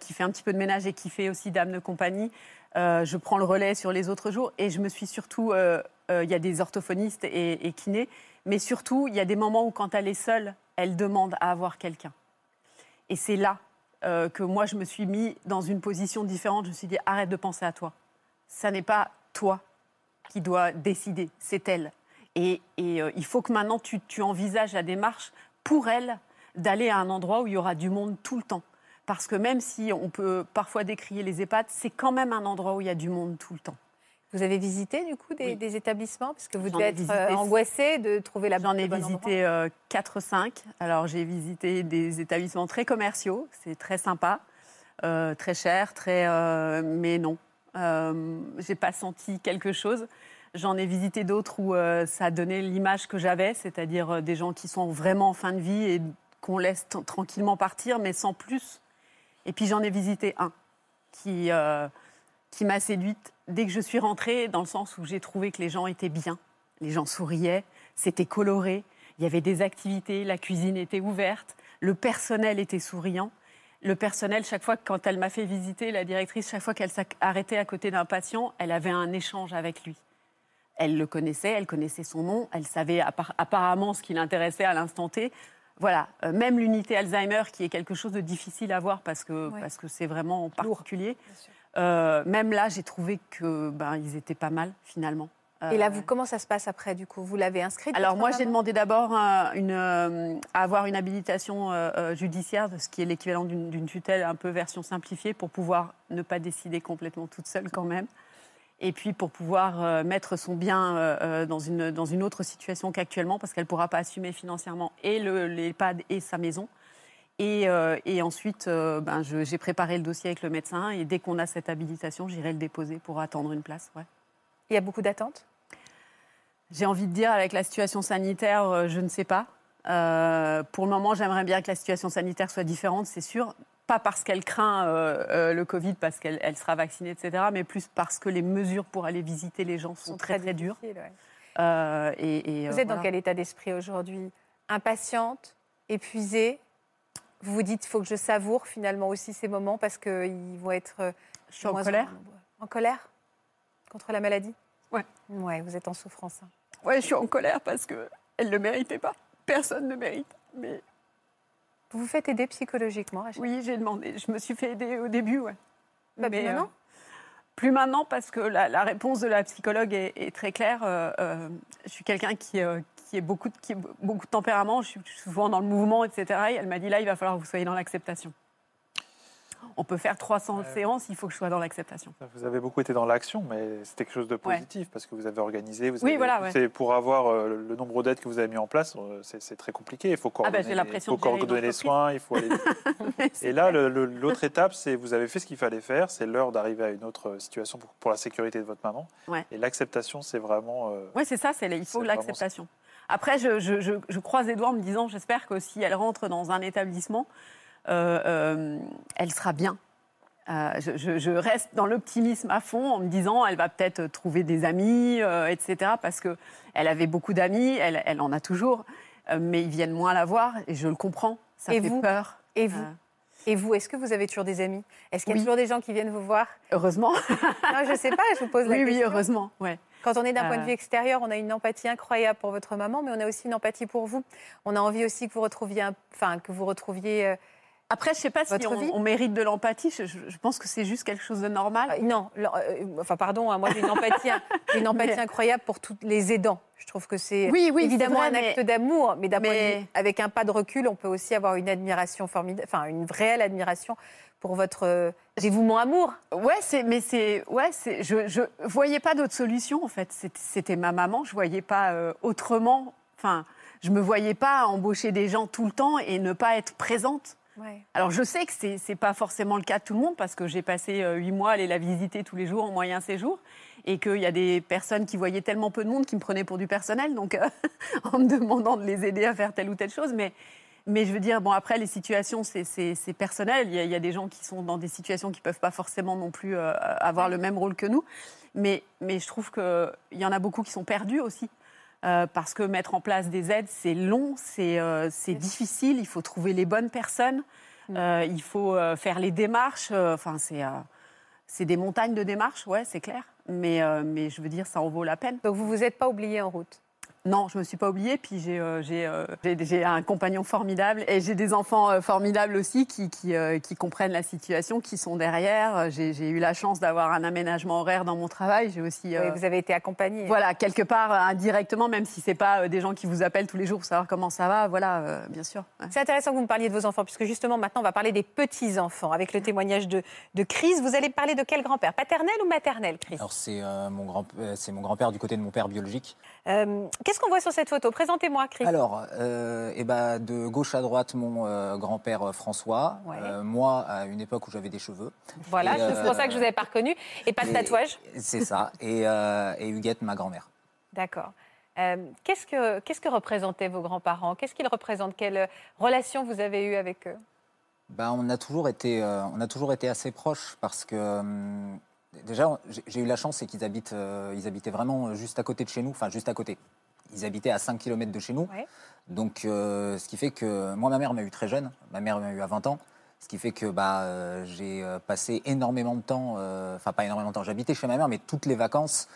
qui fait un petit peu de ménage et qui fait aussi dame de compagnie. Euh, je prends le relais sur les autres jours et je me suis surtout, euh, euh, il y a des orthophonistes et, kinés, mais surtout il y a des moments où quand elle est seule, elle demande à avoir quelqu'un. Et c'est là que moi, je me suis mis dans une position différente. Je me suis dit, arrête de penser à toi. Ça n'est pas toi qui dois décider, c'est elle. Et, il faut que maintenant, tu envisages la démarche pour elle d'aller à un endroit où il y aura du monde tout le temps. Parce que même si on peut parfois décrier les EHPAD, c'est quand même un endroit où il y a du monde tout le temps. Vous avez visité du coup des, Oui. des établissements? Parce que vous devez être visité. euh, angoissé de trouver la J'en ai bon visité 4-5. Alors j'ai visité des établissements très commerciaux, c'est très sympa, euh, très cher, très, euh, mais non, euh, j'ai pas senti quelque chose. J'en ai visité d'autres où euh, ça donné l'image que j'avais, c'est-à-dire euh, des gens qui sont vraiment en fin de vie et qu'on laisse tranquillement partir, mais sans plus. Et puis j'en ai visité un qui, euh, qui m'a séduite dès que je suis rentrée, dans le sens où j'ai trouvé que les gens étaient bien, les gens souriaient, c'était coloré, il y avait des activités, la cuisine était ouverte, le personnel était souriant. Le personnel, chaque fois, quand elle m'a fait visiter, la directrice, chaque fois qu'elle s'arrêtait à côté d'un patient, elle avait un échange avec lui. Elle le connaissait, elle connaissait son nom, elle savait appar- apparemment ce qui l'intéressait à l'instant T. Voilà, Euh, même l'unité Alzheimer, qui est quelque chose de difficile à voir parce que Ouais. parce que c'est vraiment particulier. Euh, même là, j'ai trouvé que ben, ils étaient pas mal finalement. Et là, Euh, vous, comment ça se passe après, du coup? Vous l'avez inscrite alors moi, j'ai demandé d'abord euh, euh, à avoir une habilitation euh, euh, judiciaire, ce qui est l'équivalent d'une tutelle un peu version simplifiée, pour pouvoir ne pas décider complètement toute seule quand même. Et puis pour pouvoir euh, mettre son bien euh, euh, dans, une, dans une autre situation qu'actuellement, parce qu'elle ne pourra pas assumer financièrement et le- l'EHPAD et sa maison. Et, euh, et ensuite, euh, ben, j'ai préparé le dossier avec le médecin, et dès qu'on a cette habilitation, j'irai le déposer pour attendre une place. ouais. Il y a beaucoup d'attentes? J'ai envie de dire, avec la situation sanitaire, euh, je ne sais pas. Pour le moment, j'aimerais bien que la situation sanitaire soit différente, c'est sûr. Pas parce qu'elle craint euh, euh, le Covid, parce qu'elle elle sera vaccinée, etc., mais plus parce que les mesures pour aller visiter les gens sont, très, très dures. ouais. Euh, et, et, Vous êtes dans quel état d'esprit aujourd'hui? Impatiente Épuisée? Vous vous dites, il faut que je savoure finalement aussi ces moments parce qu'ils vont être. Je suis en colère. En colère? Contre la maladie? Ouais. Ouais, vous êtes en souffrance. hein. Ouais, je suis en colère parce qu'elle ne le méritait pas. Personne ne mérite. Mais Vous vous faites aider psychologiquement Rachel? Oui, j'ai demandé. Je me suis fait aider au début, ouais. Pas plus Mais, euh, maintenant? Plus maintenant parce que la, la réponse de la psychologue est, est très claire. Euh, euh, je suis quelqu'un qui, qui, est beaucoup de, qui a beaucoup de tempérament, je suis souvent dans le mouvement, etc. Et elle m'a dit là, il va falloir que vous soyez dans l'acceptation. On peut faire 300 séances, il faut que je sois dans l'acceptation. Vous avez beaucoup été dans l'action, mais c'était quelque chose de positif parce que vous avez organisé. Vous Oui, avez voilà, pour avoir euh, le nombre d'aides que vous avez mis en place. euh, C'est très compliqué. Il faut Ah bah, coordonner, les- il faut coordonner soins. Il faut aller. Et là, l'autre étape, c'est vous avez fait ce qu'il fallait faire. C'est l'heure d'arriver à une autre situation pour, pour la sécurité de votre maman. Ouais. Et l'acceptation, c'est vraiment. euh, Oui, c'est ça, il faut l'acceptation. Après, je, je- je- je croise les doigts en me disant, j'espère que si elle rentre dans un établissement, euh, euh, elle sera bien. Euh, je, je- je reste dans l'optimisme à fond en me disant, elle va peut-être trouver des amis, euh, etc. Parce que elle avait beaucoup d'amis, elle, elle en a toujours, euh, mais ils viennent moins la voir et je le comprends. Ça Et fait vous peur. Et vous Euh, Et vous, est-ce que vous avez toujours des amis? Est-ce qu'il y a Oui. toujours des gens qui viennent vous voir? Heureusement. Non, je ne sais pas, je vous pose la oui, oui, question. heureusement. Ouais. Quand on est d'un point de Euh. vue extérieur, on a une empathie incroyable pour votre maman, mais on a aussi une empathie pour vous. On a envie aussi que vous retrouviez, enfin que vous retrouviez. Après, je sais pas si on, mérite de l'empathie. Je, je- je pense que c'est juste quelque chose de normal. euh, non, euh, enfin pardon, hein, moi j'ai une empathie, j'ai une empathie Mais- incroyable pour tous les aidants. Je trouve que c'est Oui, oui, évidemment vrai, un mais- acte d'amour, mais mais- avec un pas de recul, on peut aussi avoir une admiration formidable, enfin une réelle admiration pour votre euh, dévouement amour. Ouais, c'est, mais c'est, ouais, c'est, je, je voyais pas d'autre solution en fait. C'était, c'était ma maman, je voyais pas euh, autrement. Enfin, je me voyais pas embaucher des gens tout le temps et ne pas être présente. Ouais. Alors je sais que c'est, c'est pas forcément le cas de tout le monde parce que j'ai passé euh, huit mois à aller la visiter tous les jours en moyen séjour et qu'il y a des personnes qui voyaient tellement peu de monde qui me prenaient pour du personnel, donc euh, en me demandant de les aider à faire telle ou telle chose, mais mais je veux dire, bon, après, les situations, c'est- personnel. Il y, a, il y a des gens qui sont dans des situations qui ne peuvent pas forcément non plus euh, avoir le même rôle que nous. Mais, mais je trouve qu'il y en a beaucoup qui sont perdus aussi. Euh, parce que mettre en place des aides, c'est long, c'est euh, difficile, il faut trouver les bonnes personnes, euh, il faut faire les démarches. Enfin, c'est des montagnes de démarches, ouais, c'est clair. Mais, mais je veux dire, ça en vaut la peine. Donc vous vous êtes pas oublié en route? Non, je me suis pas oubliée. Puis j'ai euh, j'ai, euh, j'ai- j'ai un compagnon formidable et j'ai des enfants euh, formidables aussi qui, qui, euh, qui comprennent la situation, qui sont derrière. J'ai j'ai eu la chance d'avoir un aménagement horaire dans mon travail. J'ai aussi, euh, Oui, vous avez été accompagné. voilà, quelque part indirectement, même si c'est pas euh, des gens qui vous appellent tous les jours pour savoir comment ça va. Voilà, euh, bien sûr. Ouais. C'est intéressant que vous me parliez de vos enfants, puisque justement maintenant on va parler des petits-enfants. Avec le témoignage de, de Chris, vous allez parler de quel grand-père? Paternel ou maternel, Chris? Alors c'est euh, mon grand, euh, c'est mon grand-père du côté de mon père biologique. Euh, Qu'est-ce qu'on voit sur cette photo? Présentez-moi, Chris. Alors, euh, eh ben, de gauche à droite, mon euh, grand-père euh, François. Ouais. Euh, moi, à une époque où j'avais des cheveux. voilà, c'est pour ça que je vous avais pas reconnu. Et pas de et- tatouage C'est ça. Et, et Huguette, ma grand-mère. D'accord. Qu'est-ce que qu'est-ce que représentaient vos grands-parents? Qu'est-ce qu'ils représentent? Quelle relation vous avez eue avec eux? Ben, on, a toujours été, on a toujours été assez proches parce que hum, déjà, j'ai- j'ai eu la chance, c'est qu'ils habitent, euh, ils habitaient vraiment juste à côté de chez nous, enfin juste à côté. Ils habitaient à 5 km de chez nous. Ouais. Donc, euh, ce qui fait que moi, ma mère m'a eu très jeune. Ma mère m'a eu à 20 ans. Ce qui fait que bah, euh, j'ai euh, passé énormément de temps, enfin pas énormément de temps, j'habitais chez ma mère, mais toutes les vacances,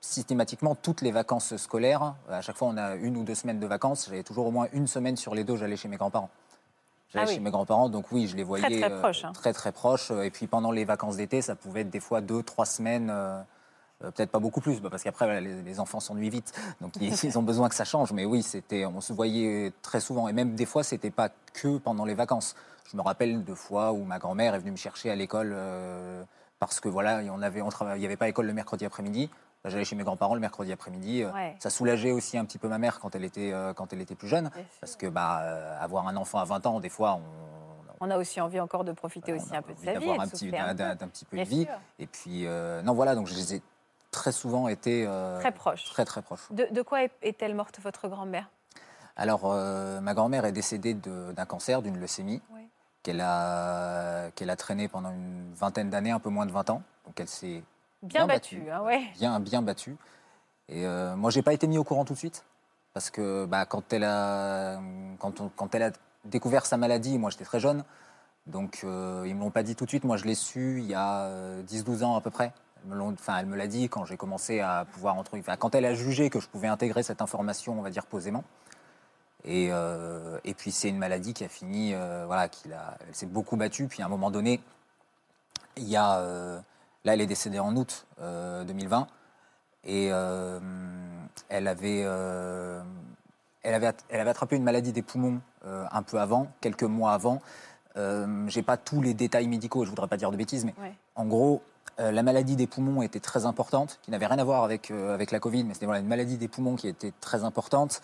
systématiquement toutes les vacances scolaires, à chaque fois on a une ou deux semaines de vacances, j'avais toujours au moins une semaine sur les deux, j'allais chez mes grands-parents. J'allais Ah oui. chez mes grands-parents, donc oui, je les voyais très proches, hein. très très proches. Et puis pendant les vacances d'été, ça pouvait être des fois deux, trois semaines, euh, peut-être pas beaucoup plus, bah, parce qu'après voilà, les, les enfants s'ennuient vite, donc ils, ils ont besoin que ça change. Mais oui, c'était, on se voyait très souvent, et même des fois, c'était pas que pendant les vacances. Je me rappelle de fois où ma grand-mère est venue me chercher à l'école euh, parce que voilà, on avait, on il n'y avait pas école le mercredi après-midi. Bah, J'allais chez mes grands-parents le mercredi après-midi. Euh, Ouais. Ça soulageait aussi un petit peu ma mère quand elle était, euh, quand elle était plus jeune. Parce que bah, euh, avoir un enfant à 20 ans, des fois, on, On a aussi envie encore de profiter aussi un peu de sa vie. d'avoir un un d'un petit peu Bien de vie. sûr. Et puis, euh, non, voilà, donc je les ai très souvent été. euh, Très proches. Très, très proches. De, de quoi est- est-elle morte, votre grand-mère? Alors, euh, ma grand-mère est décédée d'un cancer, d'une leucémie, Oui. qu'elle a, qu'elle a traîné pendant une vingtaine d'années, un peu moins de 20 ans. Donc, elle s'est Bien, battue, hein, ouais. bien, bien battue. Et euh, moi, j'ai pas été mis au courant tout de suite. Parce que bah, quand, elle a, quand, on- quand elle a découvert sa maladie, moi j'étais très jeune. Donc euh, ils me l'ont pas dit tout de suite. Moi je l'ai su il y a euh, 10-12 ans à peu près. Elle me, l'ont- enfin, elle me l'a dit quand j'ai commencé à pouvoir entre, enfin, quand elle a jugé que je pouvais intégrer cette information, on va dire posément. Et, euh, et puis c'est une maladie qui a fini, euh, voilà, qui elle s'est beaucoup battue. Puis à un moment donné, il y a, euh, là elle est décédée en août euh, 2020. Et elle, avait, elle, avait, att- elle avait attrapé une maladie des poumons un peu avant, quelques mois avant. Euh, J'ai pas tous les détails médicaux, je voudrais pas dire de bêtises, mais Ouais. en gros, euh, la maladie des poumons était très importante, qui n'avait rien à voir avec, euh, avec la Covid, mais c'était voilà, une maladie des poumons qui était très importante,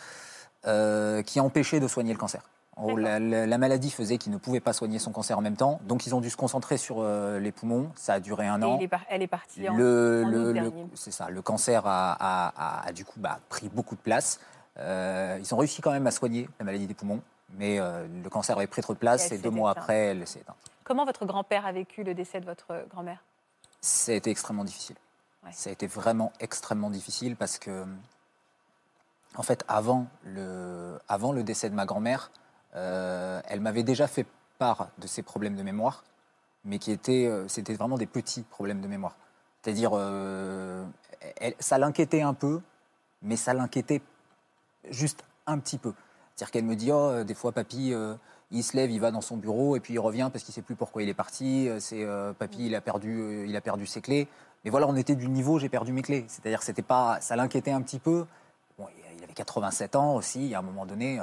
euh, qui empêchait de soigner le cancer. En gros, la, la- la maladie faisait qu'ils ne pouvaient pas soigner son cancer en même temps, donc ils ont dû se concentrer sur euh, les poumons. Ça a duré un Et an. il est par- elle est partie en, Le, en août le- le- dernier. c'est ça, le cancer a, a- a- a du coup bah, pris beaucoup de place. Ils ont réussi quand même à soigner la maladie des poumons, mais le cancer avait pris trop de place et, deux mois après, elle s'est éteinte. Comment votre grand-père a vécu le décès de votre grand-mère? Ça a été extrêmement difficile. Ouais. Ça a été vraiment extrêmement difficile parce que, en fait, avant le, avant le décès de ma grand-mère, euh, elle m'avait déjà fait part de ses problèmes de mémoire, mais qui étaient, euh, c'était vraiment des petits problèmes de mémoire. C'est-à-dire, euh, ça l'inquiétait un peu, mais ça l'inquiétait juste un petit peu. C'est-à-dire qu'elle me dit, oh, des fois, papy, euh, il se lève, il va dans son bureau, et puis il revient parce qu'il sait plus pourquoi il est parti. Euh, C'est euh, papy, il a perdu, euh, il a perdu ses clés. Mais voilà, on était du niveau, j'ai perdu mes clés. C'est-à-dire, que c'était pas, ça l'inquiétait un petit peu. Bon, il avait 87 ans aussi, à un moment donné.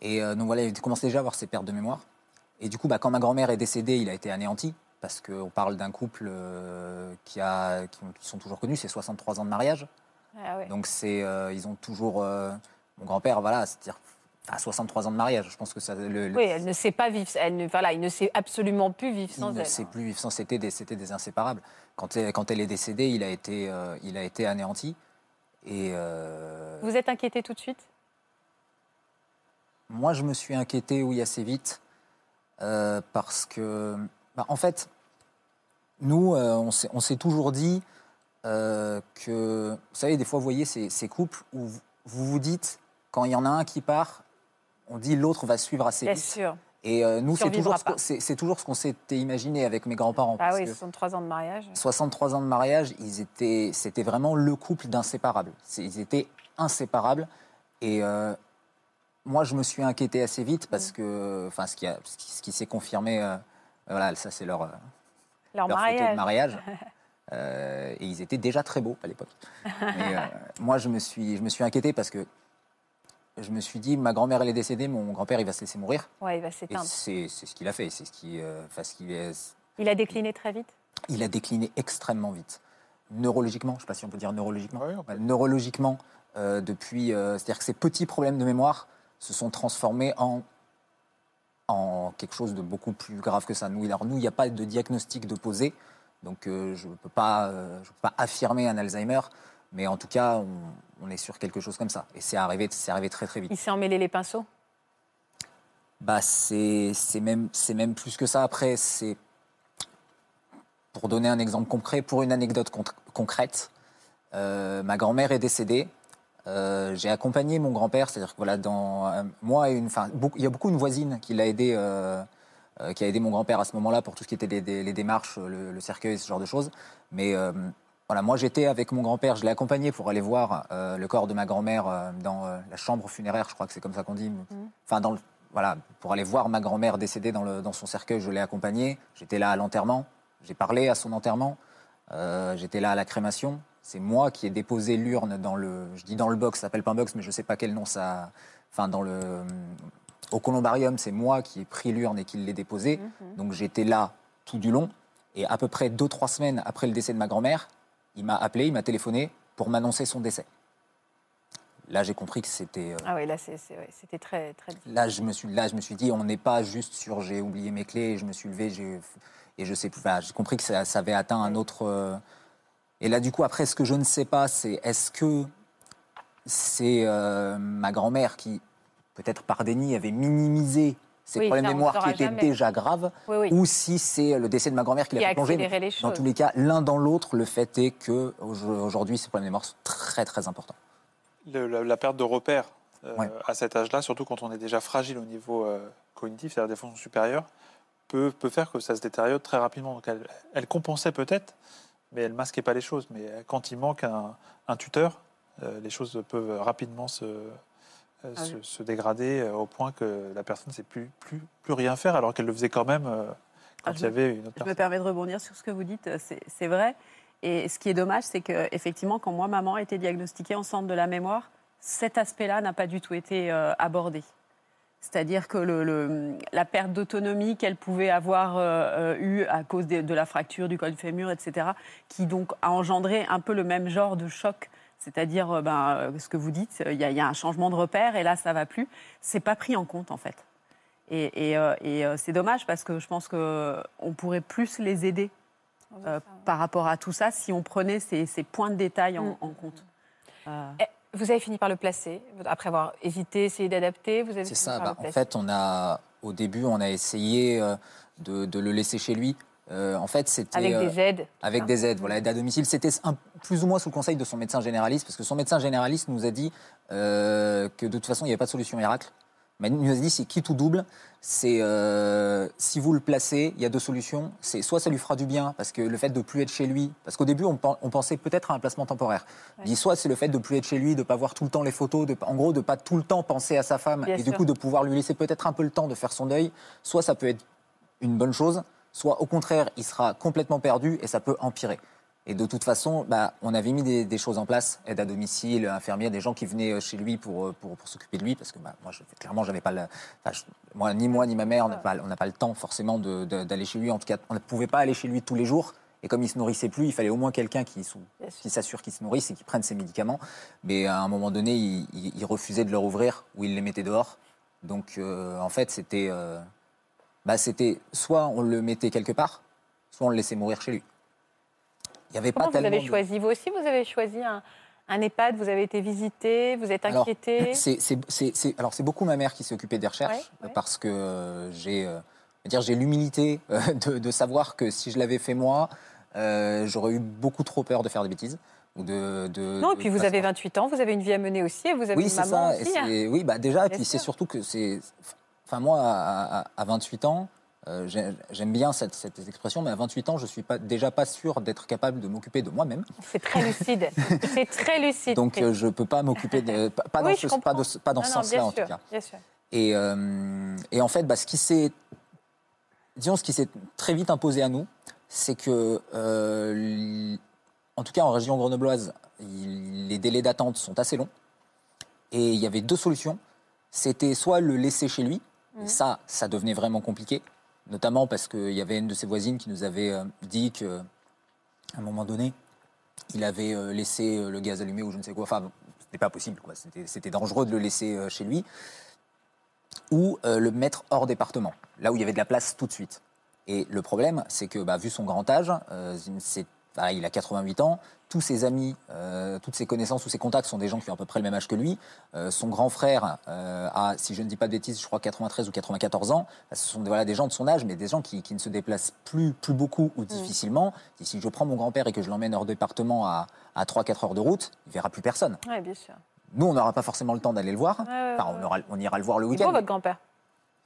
Et euh, donc voilà, il commençait déjà à avoir ses pertes de mémoire. Et du coup, bah, quand ma grand-mère est décédée, il a été anéanti. Parce qu'on parle d'un couple euh, qui, a, qui, ont- qui sont toujours connus, c'est 63 ans de mariage. Ah ouais. Donc c'est, ils ont toujours. mon grand-père, voilà, c'est-à-dire à 63 ans de mariage. Je pense que ça. Le, le- Oui, elle ne sait pas vivre. Elle ne, voilà, il ne sait absolument plus vivre sans il ne elle. sait hein. plus vivre sans. C'était des, c'était des inséparables. Quand elle, quand elle est décédée, il a été, euh, il a été anéanti. Et euh, Vous êtes inquiété tout de suite? Moi, je me suis inquiété, oui, assez vite, euh, parce que, bah, en fait, nous, on s'est- on s'est toujours dit que, vous savez, des fois, vous voyez ces, ces couples où vous vous dites, quand il y en a un qui part, on dit l'autre va suivre assez Bien vite. sûr. Et euh, nous, c'est toujours, ce toujours ce qu'on s'était imaginé avec mes grands-parents. Ah oui, que 63 ans de mariage. 63 ans de mariage, ils étaient, c'était vraiment le couple d'inséparables. Ils étaient inséparables. Et euh, moi, je me suis inquiété assez vite parce que, enfin, ce qui, a- ce qui, ce qui s'est confirmé, euh, voilà, ça c'est leur, Leur, leur photo de mariage. mariage. Et ils étaient déjà très beaux à l'époque. Moi, je me suis, je me suis inquiété parce que je me suis dit, ma grand-mère elle est décédée, mon grand-père il va se laisser mourir. Ouais, il va s'éteindre. c'est ce qu'il a fait. C'est ce qui, euh, enfin, ce qu'il est- Il a décliné très vite? Il a décliné extrêmement vite. Neurologiquement, je ne sais pas si on peut dire neurologiquement. Peut. Neurologiquement, euh, depuis, euh, c'est-à-dire que ces petits problèmes de mémoire se sont transformés en, en quelque chose de beaucoup plus grave que ça. Nous, alors, nous, il n'y a pas de diagnostic de posé, donc euh, je ne peux, euh, peux pas affirmer un Alzheimer, mais en tout cas, on, on est sur quelque chose comme ça. Et c'est arrivé, c'est arrivé très très vite. Il s'est emmêlé les pinceaux? Bah, c'est même, même plus que ça. Après, c'est. Pour donner un exemple concret, pour une anecdote con- concrète, euh, ma grand-mère est décédée. Euh, J'ai accompagné mon grand-père, c'est-à-dire que voilà, dans, euh, moi et une, enfin, il y a beaucoup une voisine qui l'a aidé, qui a aidé mon grand-père à ce moment-là pour tout ce qui était les démarches, le, le cercueil, ce genre de choses. Mais voilà, moi j'étais avec mon grand-père, je l'ai accompagné pour aller voir euh, le corps de ma grand-mère euh, dans euh, la chambre funéraire, je crois que c'est comme ça qu'on dit. Enfin, dans le, voilà, pour aller voir ma grand-mère décédée dans, le- dans son cercueil, je l'ai accompagnée. J'étais là à l'enterrement, j'ai parlé à son enterrement, j'étais là à la crémation. C'est moi qui ai déposé l'urne dans le, je dis dans le box, ça s'appelle pas un box, mais je sais pas quel nom ça, enfin dans le, au columbarium, c'est moi qui ai pris l'urne et qui l'ai déposée. Donc j'étais là tout du long. Et à peu près deux, trois semaines après le décès de ma grand-mère, il m'a appelé, il m'a téléphoné pour m'annoncer son décès. Là, j'ai compris que c'était. euh, Ah oui, là, ouais, c'était très, très Là, je me suis, là, je me suis dit, on n'est pas juste sur j'ai oublié mes clés, je me suis levé, et je sais plus. enfin, j'ai compris que ça, ça avait atteint un autre. euh, Et là, du coup, après, ce que je ne sais pas, c'est est-ce que c'est euh, ma grand-mère qui, peut-être par déni, avait minimisé ces Oui, problèmes de mémoire qui étaient jamais. déjà graves, Oui, oui. ou si c'est le décès de ma grand-mère qui l'a a fait plonger. Dans tous les cas, l'un dans l'autre, le fait est que aujourd'hui, ces problèmes de mémoire sont très, très importants. Le- la, la perte de repères euh, Ouais. à cet âge-là, surtout quand on est déjà fragile au niveau euh, cognitif, c'est-à-dire des fonctions supérieures, peut, peut faire que ça se détériore très rapidement. Donc elle, elle compensait peut-être, mais elle masquait pas les choses. Mais quand il manque un, un tuteur, euh, les choses peuvent rapidement se, Ah se, oui. se dégrader euh, au point que la personne ne sait plus, plus, plus rien faire, alors qu'elle le faisait quand même euh, quand Ah, il y avait une autre Je me permets de rebondir sur ce que vous dites, c'est vrai. Et ce qui est dommage, c'est que effectivement, quand moi, maman a été diagnostiquée en centre de la mémoire, cet aspect-là n'a pas du tout été euh, abordé. C'est-à-dire que le- le- la perte d'autonomie qu'elle pouvait avoir euh, euh, eue à cause de, de la fracture du col fémur, etc., qui donc a engendré un peu le même genre de choc, c'est-à-dire euh, ben, euh, ce que vous dites, il y, a- il y a un changement de repère et là, ça va plus. C'est pas pris en compte en fait. Et, et, euh, et, c'est dommage parce que je pense qu'on pourrait plus les aider euh, par rapport à tout ça si on prenait ces, ces points de détail en, Mm. en compte. Euh, Eh, Vous avez fini par le placer, après avoir hésité, essayé d'adapter. Vous avez C'est ça. par bah, le en fait, on a, au début, on a essayé de, de le laisser chez lui. Euh, en fait, c'était Avec euh, des aides. Avec hein. des aides, voilà, aide à domicile. C'était plus ou moins sous le conseil de son médecin généraliste, parce que son médecin généraliste nous a dit euh, que de toute façon, il n'y avait pas de solution miracle. Mais il nous a dit, c'est quitte ou double. C'est euh, si vous le placez, il y a deux solutions. C'est soit ça lui fera du bien, parce que le fait de plus être chez lui, parce qu'au début, on, pen- on pensait peut-être à un placement temporaire. Il dit soit c'est le fait de plus être chez lui, de pas voir tout le temps les photos, de, en gros, de pas tout le temps penser à sa femme, Bien et sûr. du coup de pouvoir lui laisser peut-être un peu le temps de faire son deuil. Soit ça peut être une bonne chose, soit au contraire, il sera complètement perdu et ça peut empirer. Et de toute façon, bah, on avait mis des, des choses en place, aide à domicile, infirmière, des gens qui venaient euh, chez lui pour, euh, pour, pour s'occuper de lui, parce que bah, moi, je, clairement, j'avais pas le, enfin, je- moi, ni moi ni ma mère, on n'a pas, pas le temps forcément d'aller chez lui. En tout cas, on ne pouvait pas aller chez lui tous les jours. Et comme il se nourrissait plus, il fallait au moins quelqu'un qui, s'assure qu'il se nourrisse et qui prenne ses médicaments. Mais à un moment donné, il, il- il refusait de leur ouvrir ou il les mettait dehors. Donc, euh, en fait, c'était, euh, bah, c'était soit on le mettait quelque part, soit on le laissait mourir chez lui. Il n'y avait Comment pas vous avez de- choisi Vous aussi, vous avez choisi un, un EHPAD, vous avez été visité, vous êtes inquiété alors c'est beaucoup ma mère qui s'est occupée des recherches Ouais, ouais. parce que euh, j'ai, euh, j'ai l'humilité euh, de, de savoir que si je l'avais fait moi, euh, j'aurais eu beaucoup trop peur de faire des bêtises ou de. de- Non, et puis vous avez savoir. 28 ans, vous avez une vie à mener aussi, et vous avez Oui, une maman ça. et aussi. hein. c'est- oui, bah déjà, et puis c'est surtout que c'est. Enfin, moi, à, à- à 28 ans, euh, j'ai- j'aime bien cette, cette expression, mais à 28 ans, je suis pas, déjà pas sûr d'être capable de m'occuper de moi-même. C'est très lucide. c'est très lucide. Donc, euh, je peux pas m'occuper de. Pas, Oui, dans ce, pas comprends. de ce- pas dans ce Non, non, sens-là, en tout cas. Bien sûr. Et, euh, et en fait, bah, ce qui s'est, disons, ce qui s'est très vite imposé à nous, c'est que, en tout cas en région grenobloise, il- les délais d'attente sont assez longs. Et il y avait deux solutions. C'était soit le laisser chez lui, et ça, ça devenait vraiment compliqué, notamment parce qu'il y avait une de ses voisines qui nous avait euh, dit que, à un moment donné, il avait euh, laissé euh, le gaz allumé ou je ne sais quoi. Enfin, c'était pas possible, quoi. C'était, dangereux de le laisser chez lui ou euh, le mettre hors département, là où il y avait de la place tout de suite. Et le problème, c'est que, bah, vu son grand âge, euh, c'est- bah, il a 88 ans, tous ses amis, euh, toutes ses connaissances, tous ses contacts sont des gens qui ont à peu près le même âge que lui. Euh, son grand frère euh, a, si je ne dis pas de bêtises, je crois 93 ou 94 ans. Ce sont des- voilà, des gens de son âge, mais des gens qui, qui ne se déplacent plus, plus beaucoup ou difficilement. Et si je prends mon grand-père et que je l'emmène hors département à, à 3-4 heures de route, il verra plus personne. Oui, bien sûr. Nous, on n'aura pas forcément le temps d'aller le voir. Enfin, on, aura- on ira le voir le Il est week-end. beau, votre grand-père.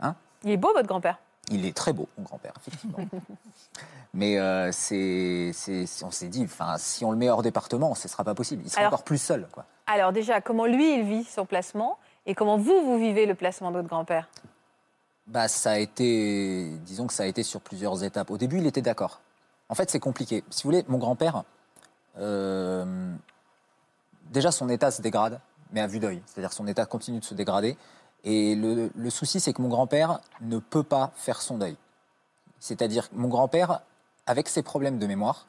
Hein? Il est beau, votre grand-père. Il est très beau, mon grand-père, effectivement. Mais euh, c'est, on s'est dit, enfin, si on le met hors département, ce ne sera pas possible. Il sera Alors- encore plus seul. Quoi. Alors déjà, comment lui, il vit son placement et comment vous, vous vivez le placement de votre grand-père? Bah, ça a été, disons que ça a été sur plusieurs étapes. Au début, il était d'accord. En fait, c'est compliqué. Si vous voulez, mon grand-père, euh, déjà son état se dégrade, mais à vue d'œil. C'est-à-dire son état continue de se dégrader. Et le, souci, c'est que mon grand-père ne peut pas faire son deuil. C'est-à-dire que mon grand-père, avec ses problèmes de mémoire,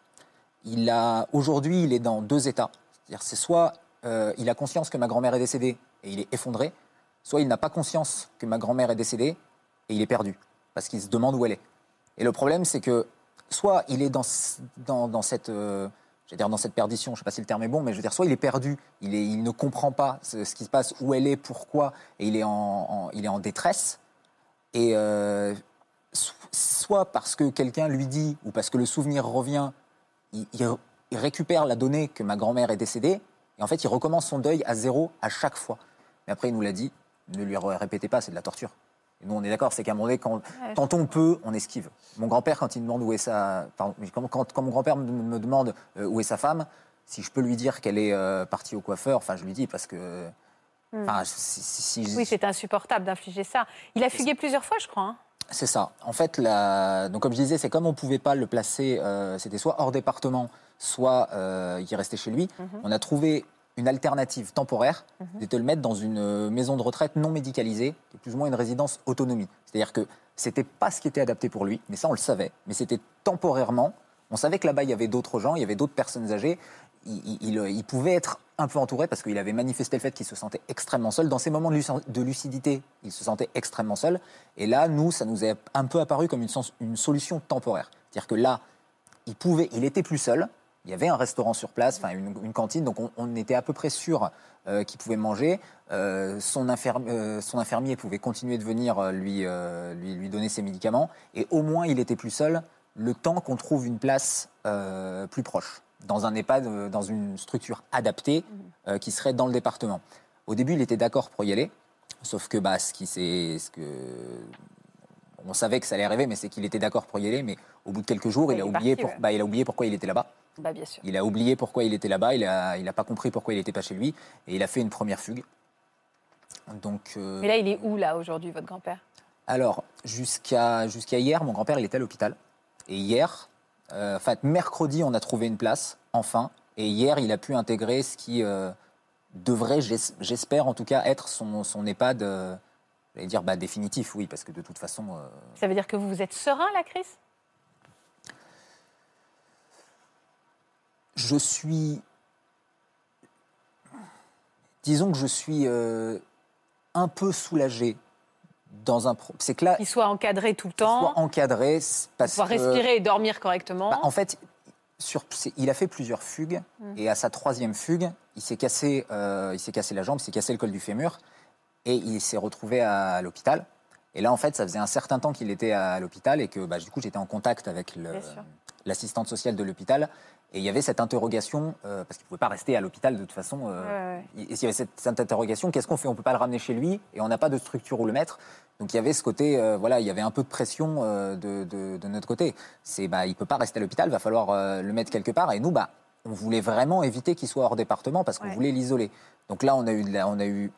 il a aujourd'hui, il est dans deux états. C'est-à-dire, c'est soit euh, il a conscience que ma grand-mère est décédée et il est effondré, soit il n'a pas conscience que ma grand-mère est décédée et il est perdu parce qu'il se demande où elle est. Et le problème, c'est que soit il est dans, dans, dans cette, euh, je veux dire dans cette perdition, je ne sais pas si le terme est bon, mais je veux dire, soit il est perdu, il, ne comprend pas ce, qui se passe, où elle est, pourquoi, et il est en, détresse. Et euh, so- soit parce que quelqu'un lui dit, ou parce que le souvenir revient, il récupère la donnée que ma grand-mère est décédée, et en fait, il recommence son deuil à zéro à chaque fois. Mais après, il nous l'a dit, ne lui répétez pas, c'est de la torture. Nous, on est d'accord, c'est qu'à un moment donné, quand, Ouais. quand on peut, on esquive. Mon grand-père, quand il me demande où est sa... Pardon, quand, quand- quand mon grand-père me, me demande euh, où est sa femme, si je peux lui dire qu'elle est euh, partie au coiffeur, enfin, je lui dis parce que... Hmm. Enfin, si, si- si- Oui, c'est insupportable d'infliger ça. Il a fugué plusieurs fois, je crois. hein. C'est ça. En fait, la... donc comme je disais, c'est comme on ne pouvait pas le placer, euh, c'était soit hors département, soit euh, il restait chez lui. Mhm. On a trouvé une alternative temporaire, Mhm. c'était de le mettre dans une euh, maison de retraite non médicalisée, qui est plus ou moins une résidence autonomie. C'est-à-dire que c'était pas ce qui était adapté pour lui, mais ça on le savait. Mais c'était temporairement. On savait que là-bas il y avait d'autres gens, il y avait d'autres personnes âgées. Il, il- il- il pouvait être un peu entouré parce qu'il avait manifesté le fait qu'il se sentait extrêmement seul. Dans ces moments de luci- de lucidité, il se sentait extrêmement seul. Et là, nous, ça nous est un peu apparu comme une, sens- une solution temporaire. C'est-à-dire que là, il pouvait, il était plus seul. Il y avait un restaurant sur place, enfin une, une cantine, donc on, on était à peu près sûr euh, qu'il pouvait manger. Euh, son, euh, son infirmier pouvait continuer de venir lui, lui, lui donner ses médicaments, et au moins il était plus seul le temps qu'on trouve une place plus proche, dans un EHPAD, dans une structure adaptée euh, qui serait dans le département. Au début, il était d'accord pour y aller, sauf que bah, ce qui s'est- que on savait que ça allait arriver, mais c'est qu'il était d'accord pour y aller. Mais au bout de quelques jours, Ouais, il, il a est oublié parti, pour- ouais. bah, il a oublié pourquoi il était là-bas. Bah, bien sûr. Il a oublié pourquoi il était là-bas. Il n'a il a pas compris pourquoi il n'était pas chez lui. Et il a fait une première fugue. Donc, euh, Mais là, il est où, là, aujourd'hui, votre grand-père? Alors, jusqu'à jusqu'à hier, mon grand-père, il était à l'hôpital. Et hier, euh, enfin, mercredi, on a trouvé une place, enfin. Et hier, il a pu intégrer ce qui euh, devrait, j'es- j'espère en tout cas, être son, son EHPAD, j'allais dire bah, définitif, oui, parce que de toute façon. Ça veut dire que vous vous êtes serein, là, Chris? Je suis. Disons que je suis euh, un peu soulagé dans un. pro- C'est que là, Qu'il soit encadré tout le temps, soit encadré, parce pouvoir que. respirer et dormir correctement. Bah, en fait, sur, il a fait plusieurs fugues Mm. et à sa troisième fugue, il s'est cassé, euh, il s'est cassé la jambe, il s'est cassé le col du fémur et il s'est retrouvé à l'hôpital. Et là, en fait, ça faisait un certain temps qu'il était à l'hôpital et que bah, du coup, j'étais en contact avec l'assistante sociale de l'hôpital. Et il y avait cette interrogation, euh, parce qu'il ne pouvait pas rester à l'hôpital de toute façon. euh, Ouais, ouais. il il y avait cette, cette interrogation, qu'est-ce qu'on fait? On ne peut pas le ramener chez lui et on n'a pas de structure où le mettre. Donc il y avait ce côté, euh, voilà, il y avait un peu de pression euh, de, de- de notre côté. C'est, bah, il ne peut pas rester à l'hôpital, il va falloir euh, le mettre quelque part. Et nous, bah, on voulait vraiment éviter qu'il soit hors département parce qu'on Ouais. voulait l'isoler. Donc là, on a eu, la- on a eu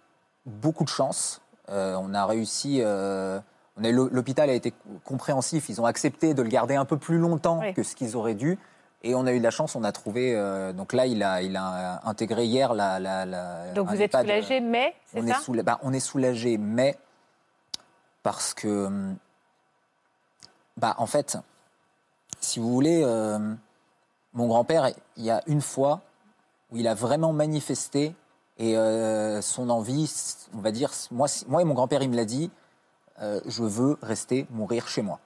beaucoup de chance. Euh, on a réussi. euh, on a eu- L'hôpital a été compréhensif. Ils ont accepté de le garder un peu plus longtemps Oui. que ce qu'ils auraient dû. Et on a eu de la chance. On a trouvé. euh, donc là, il a, il a intégré hier la. la, la- Donc vous êtes soulagé, mais, c'est on ça est, soula- bah, on est soulagé, mais parce que, hum, bah, en fait, si vous voulez, euh, mon grand-père, il y a une fois où il a vraiment manifesté et euh, son envie, on va dire, moi, moi et mon grand-père, il me l'a dit, euh, je veux rester mourir chez moi.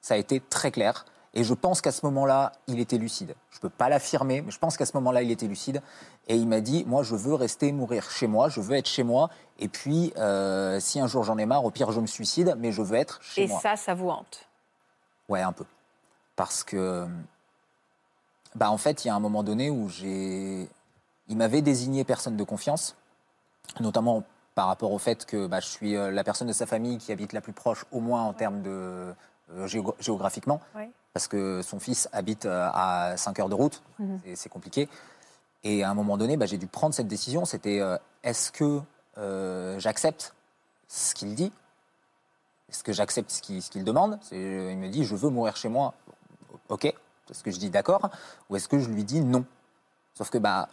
Ça a été très clair. Et je pense qu'à ce moment-là, il était lucide. Je ne peux pas l'affirmer, mais je pense qu'à ce moment-là, il était lucide. Et il m'a dit, moi, je veux rester mourir chez moi, je veux être chez moi. Et puis, euh, si un jour j'en ai marre, au pire, je me suicide, mais je veux être chez Et moi. ça, ça vous hante? Ouais, un peu. Parce que, bah, en fait, il y a un moment donné où j'ai. Il m'avait désigné personne de confiance, notamment par rapport au fait que bah, je suis euh, la personne de sa famille qui habite la plus proche, au moins en termes de géographiquement, Oui. parce que son fils habite euh, à 5 heures de route, et c'est compliqué. Et à un moment donné, bah, j'ai dû prendre cette décision. C'était euh, est-ce que euh, j'accepte ce qu'il dit? Est-ce que j'accepte ce qu'il demande? Il me dit, je veux mourir chez moi. Ok. Est-ce que je dis d'accord Ou est-ce que je lui dis non? Sauf que, bah,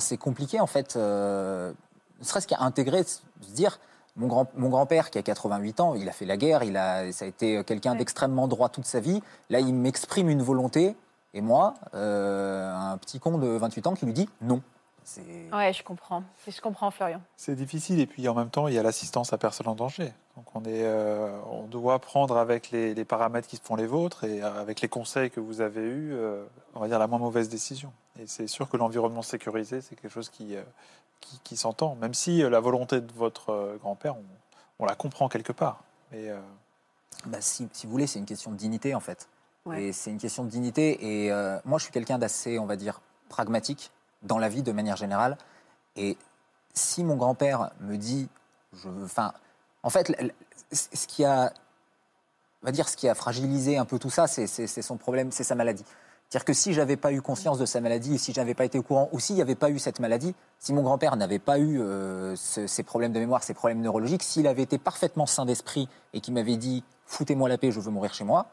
c'est compliqué, en fait. euh, ne serait-ce qu'à intégrer, se dire, mon, grand, mon grand-père qui a 88 ans, il a fait la guerre, il a, ça a été quelqu'un d'extrêmement droit toute sa vie. Là, il m'exprime une volonté, et moi, euh, un petit con de 28 ans qui lui dit non. C'est- Ouais, je comprends. Je comprends, Florian. C'est difficile et puis en même temps il y a l'assistance à personne en danger. Donc on est, euh, on doit prendre avec les, les paramètres qui font les vôtres et euh, avec les conseils que vous avez eus, euh, on va dire la moins mauvaise décision. Et c'est sûr que l'environnement sécurisé c'est quelque chose qui, euh, qui, qui s'entend, même si euh, la volonté de votre euh, grand-père, on, on la comprend quelque part. Mais euh, Bah, si, si vous voulez, c'est une question de dignité en fait. Ouais. Et c'est une question de dignité. Et euh, moi, je suis quelqu'un d'assez, on va dire, pragmatique dans la vie de manière générale. Et si mon grand-père me dit, je, veux- enfin, en fait, ce qui a, on va dire, ce qui a fragilisé un peu tout ça, c'est son problème, c'est sa maladie. C'est-à-dire que si j'avais pas eu conscience de sa maladie, si j'avais pas été au courant, ou s'il n'y avait pas eu cette maladie, si mon grand-père n'avait pas eu euh, ce- ces problèmes de mémoire, ces problèmes neurologiques, s'il avait été parfaitement sain d'esprit et qu'il m'avait dit foutez-moi la paix, je veux mourir chez moi,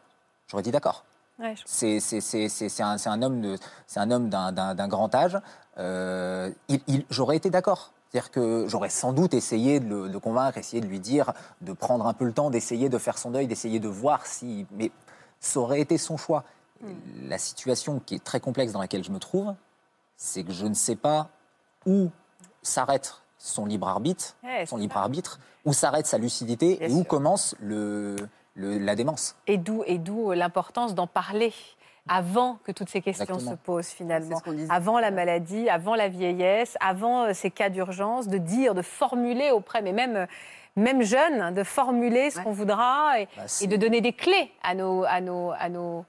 j'aurais dit d'accord. Ouais, je- C'est un, homme d'un- grand âge. Euh, il- il- j'aurais été d'accord. C'est-à-dire que j'aurais sans doute essayé de le de convaincre, essayé de lui dire, de prendre un peu le temps, d'essayer de faire son deuil, d'essayer de voir si. Mais ça aurait été son choix. La situation qui est très complexe dans laquelle je me trouve, c'est que je ne sais pas où s'arrête son libre arbitre, Ouais, son libre arbitre, où s'arrête sa lucidité Bien et où sûr. commence le, le- la démence. Et d'où et d'où l'importance d'en parler avant que toutes ces questions Exactement. se posent finalement. C'est ce qu'on disait. Avant la maladie, avant la vieillesse, avant euh, ces cas d'urgence, de dire, de formuler auprès, mais même, euh, même jeunes, de formuler ce Ouais. qu'on voudra et, Bah, et de donner des clés à nos, à nos, à nos,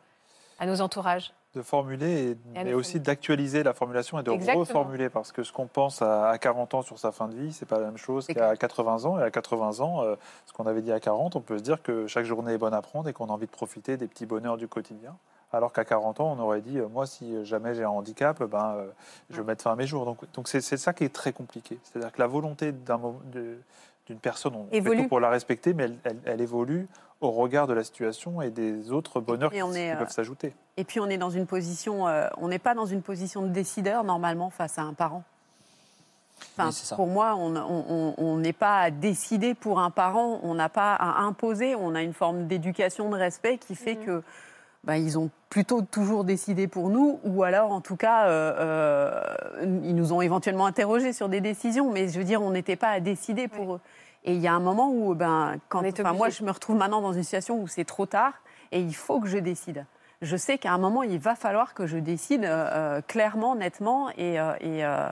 à nos entourages. de formuler, et, aussi d'actualiser la formulation et de Exactement. reformuler. Parce que ce qu'on pense à, à 40 ans sur sa fin de vie, c'est pas la même chose qu'à 80 ans. Et à 80 ans, euh, ce qu'on avait dit à 40, on peut se dire que chaque journée est bonne à prendre et qu'on a envie de profiter des petits bonheurs du quotidien. Alors qu'à 40 ans, on aurait dit, euh, moi, si jamais j'ai un handicap, ben, euh, je vais mettre fin à mes jours. Donc, donc c'est, ça qui est très compliqué. C'est-à-dire que la volonté d'une personne, on fait Évolue. tout pour la respecter, mais elle, elle- elle évolue au regard de la situation et des autres bonheurs qui, on est, qui euh, peuvent s'ajouter. Et puis on est dans une position, euh, on n'est pas dans une position de décideur normalement face à un parent. Enfin, Oui, pour moi, on n'est pas à décider pour un parent, on n'a pas à imposer, on a une forme d'éducation, de respect qui fait Mhm. que bah, ils ont plutôt toujours décidé pour nous, ou alors en tout cas, euh, euh, ils nous ont éventuellement interrogés sur des décisions, mais je veux dire, on n'était pas à décider pour eux. Et il y a un moment où, ben, quand, moi, je me retrouve maintenant dans une situation où c'est trop tard et il faut que je décide. Je sais qu'à un moment, il va falloir que je décide euh, euh, clairement, nettement, et, euh, et, euh,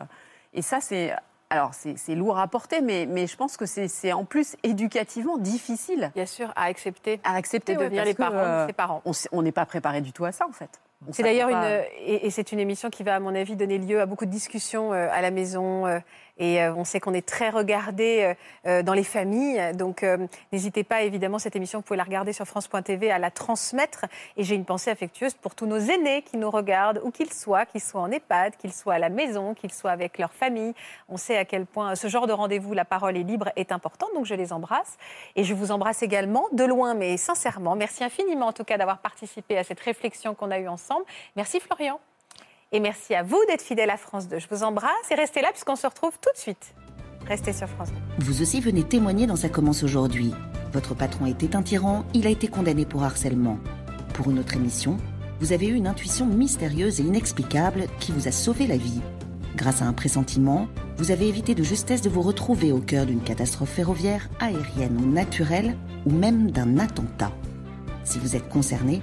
et ça, c'est alors c'est lourd à porter, mais, mais je pense que c'est en plus éducativement difficile Bien sûr, à accepter à accepter. de devenir les parents euh, de ses parents. on n'est pas préparé du tout à ça, en fait. C'est d'ailleurs une et, et c'est une émission qui va à mon avis donner lieu à beaucoup de discussions euh, à la maison euh, et euh, on sait qu'on est très regardé euh, euh, dans les familles. Donc n'hésitez pas évidemment cette émission vous pouvez la regarder sur France.tv à la transmettre. Et j'ai une pensée affectueuse pour tous nos aînés qui nous regardent où qu'ils soient qu'ils soient en EHPAD qu'ils soient à la maison qu'ils soient avec leur famille. On sait à quel point ce genre de rendez-vous la parole est libre est important. Donc je les embrasse. Et je vous embrasse également de loin mais sincèrement. Merci infiniment en tout cas d'avoir participé à cette réflexion qu'on a eue ensemble. Merci Florian et merci à vous d'être fidèle à France 2. Je vous embrasse et restez là puisqu'on se retrouve tout de suite. Restez sur France 2. Vous aussi venez témoigner dans Ça commence aujourd'hui. Votre patron était un tyran, il a été condamné pour harcèlement. Pour une autre émission, vous avez eu une intuition mystérieuse et inexplicable qui vous a sauvé la vie. Grâce à un pressentiment, vous avez évité de justesse de vous retrouver au cœur d'une catastrophe ferroviaire, aérienne ou naturelle, ou même d'un attentat. Si vous êtes concerné,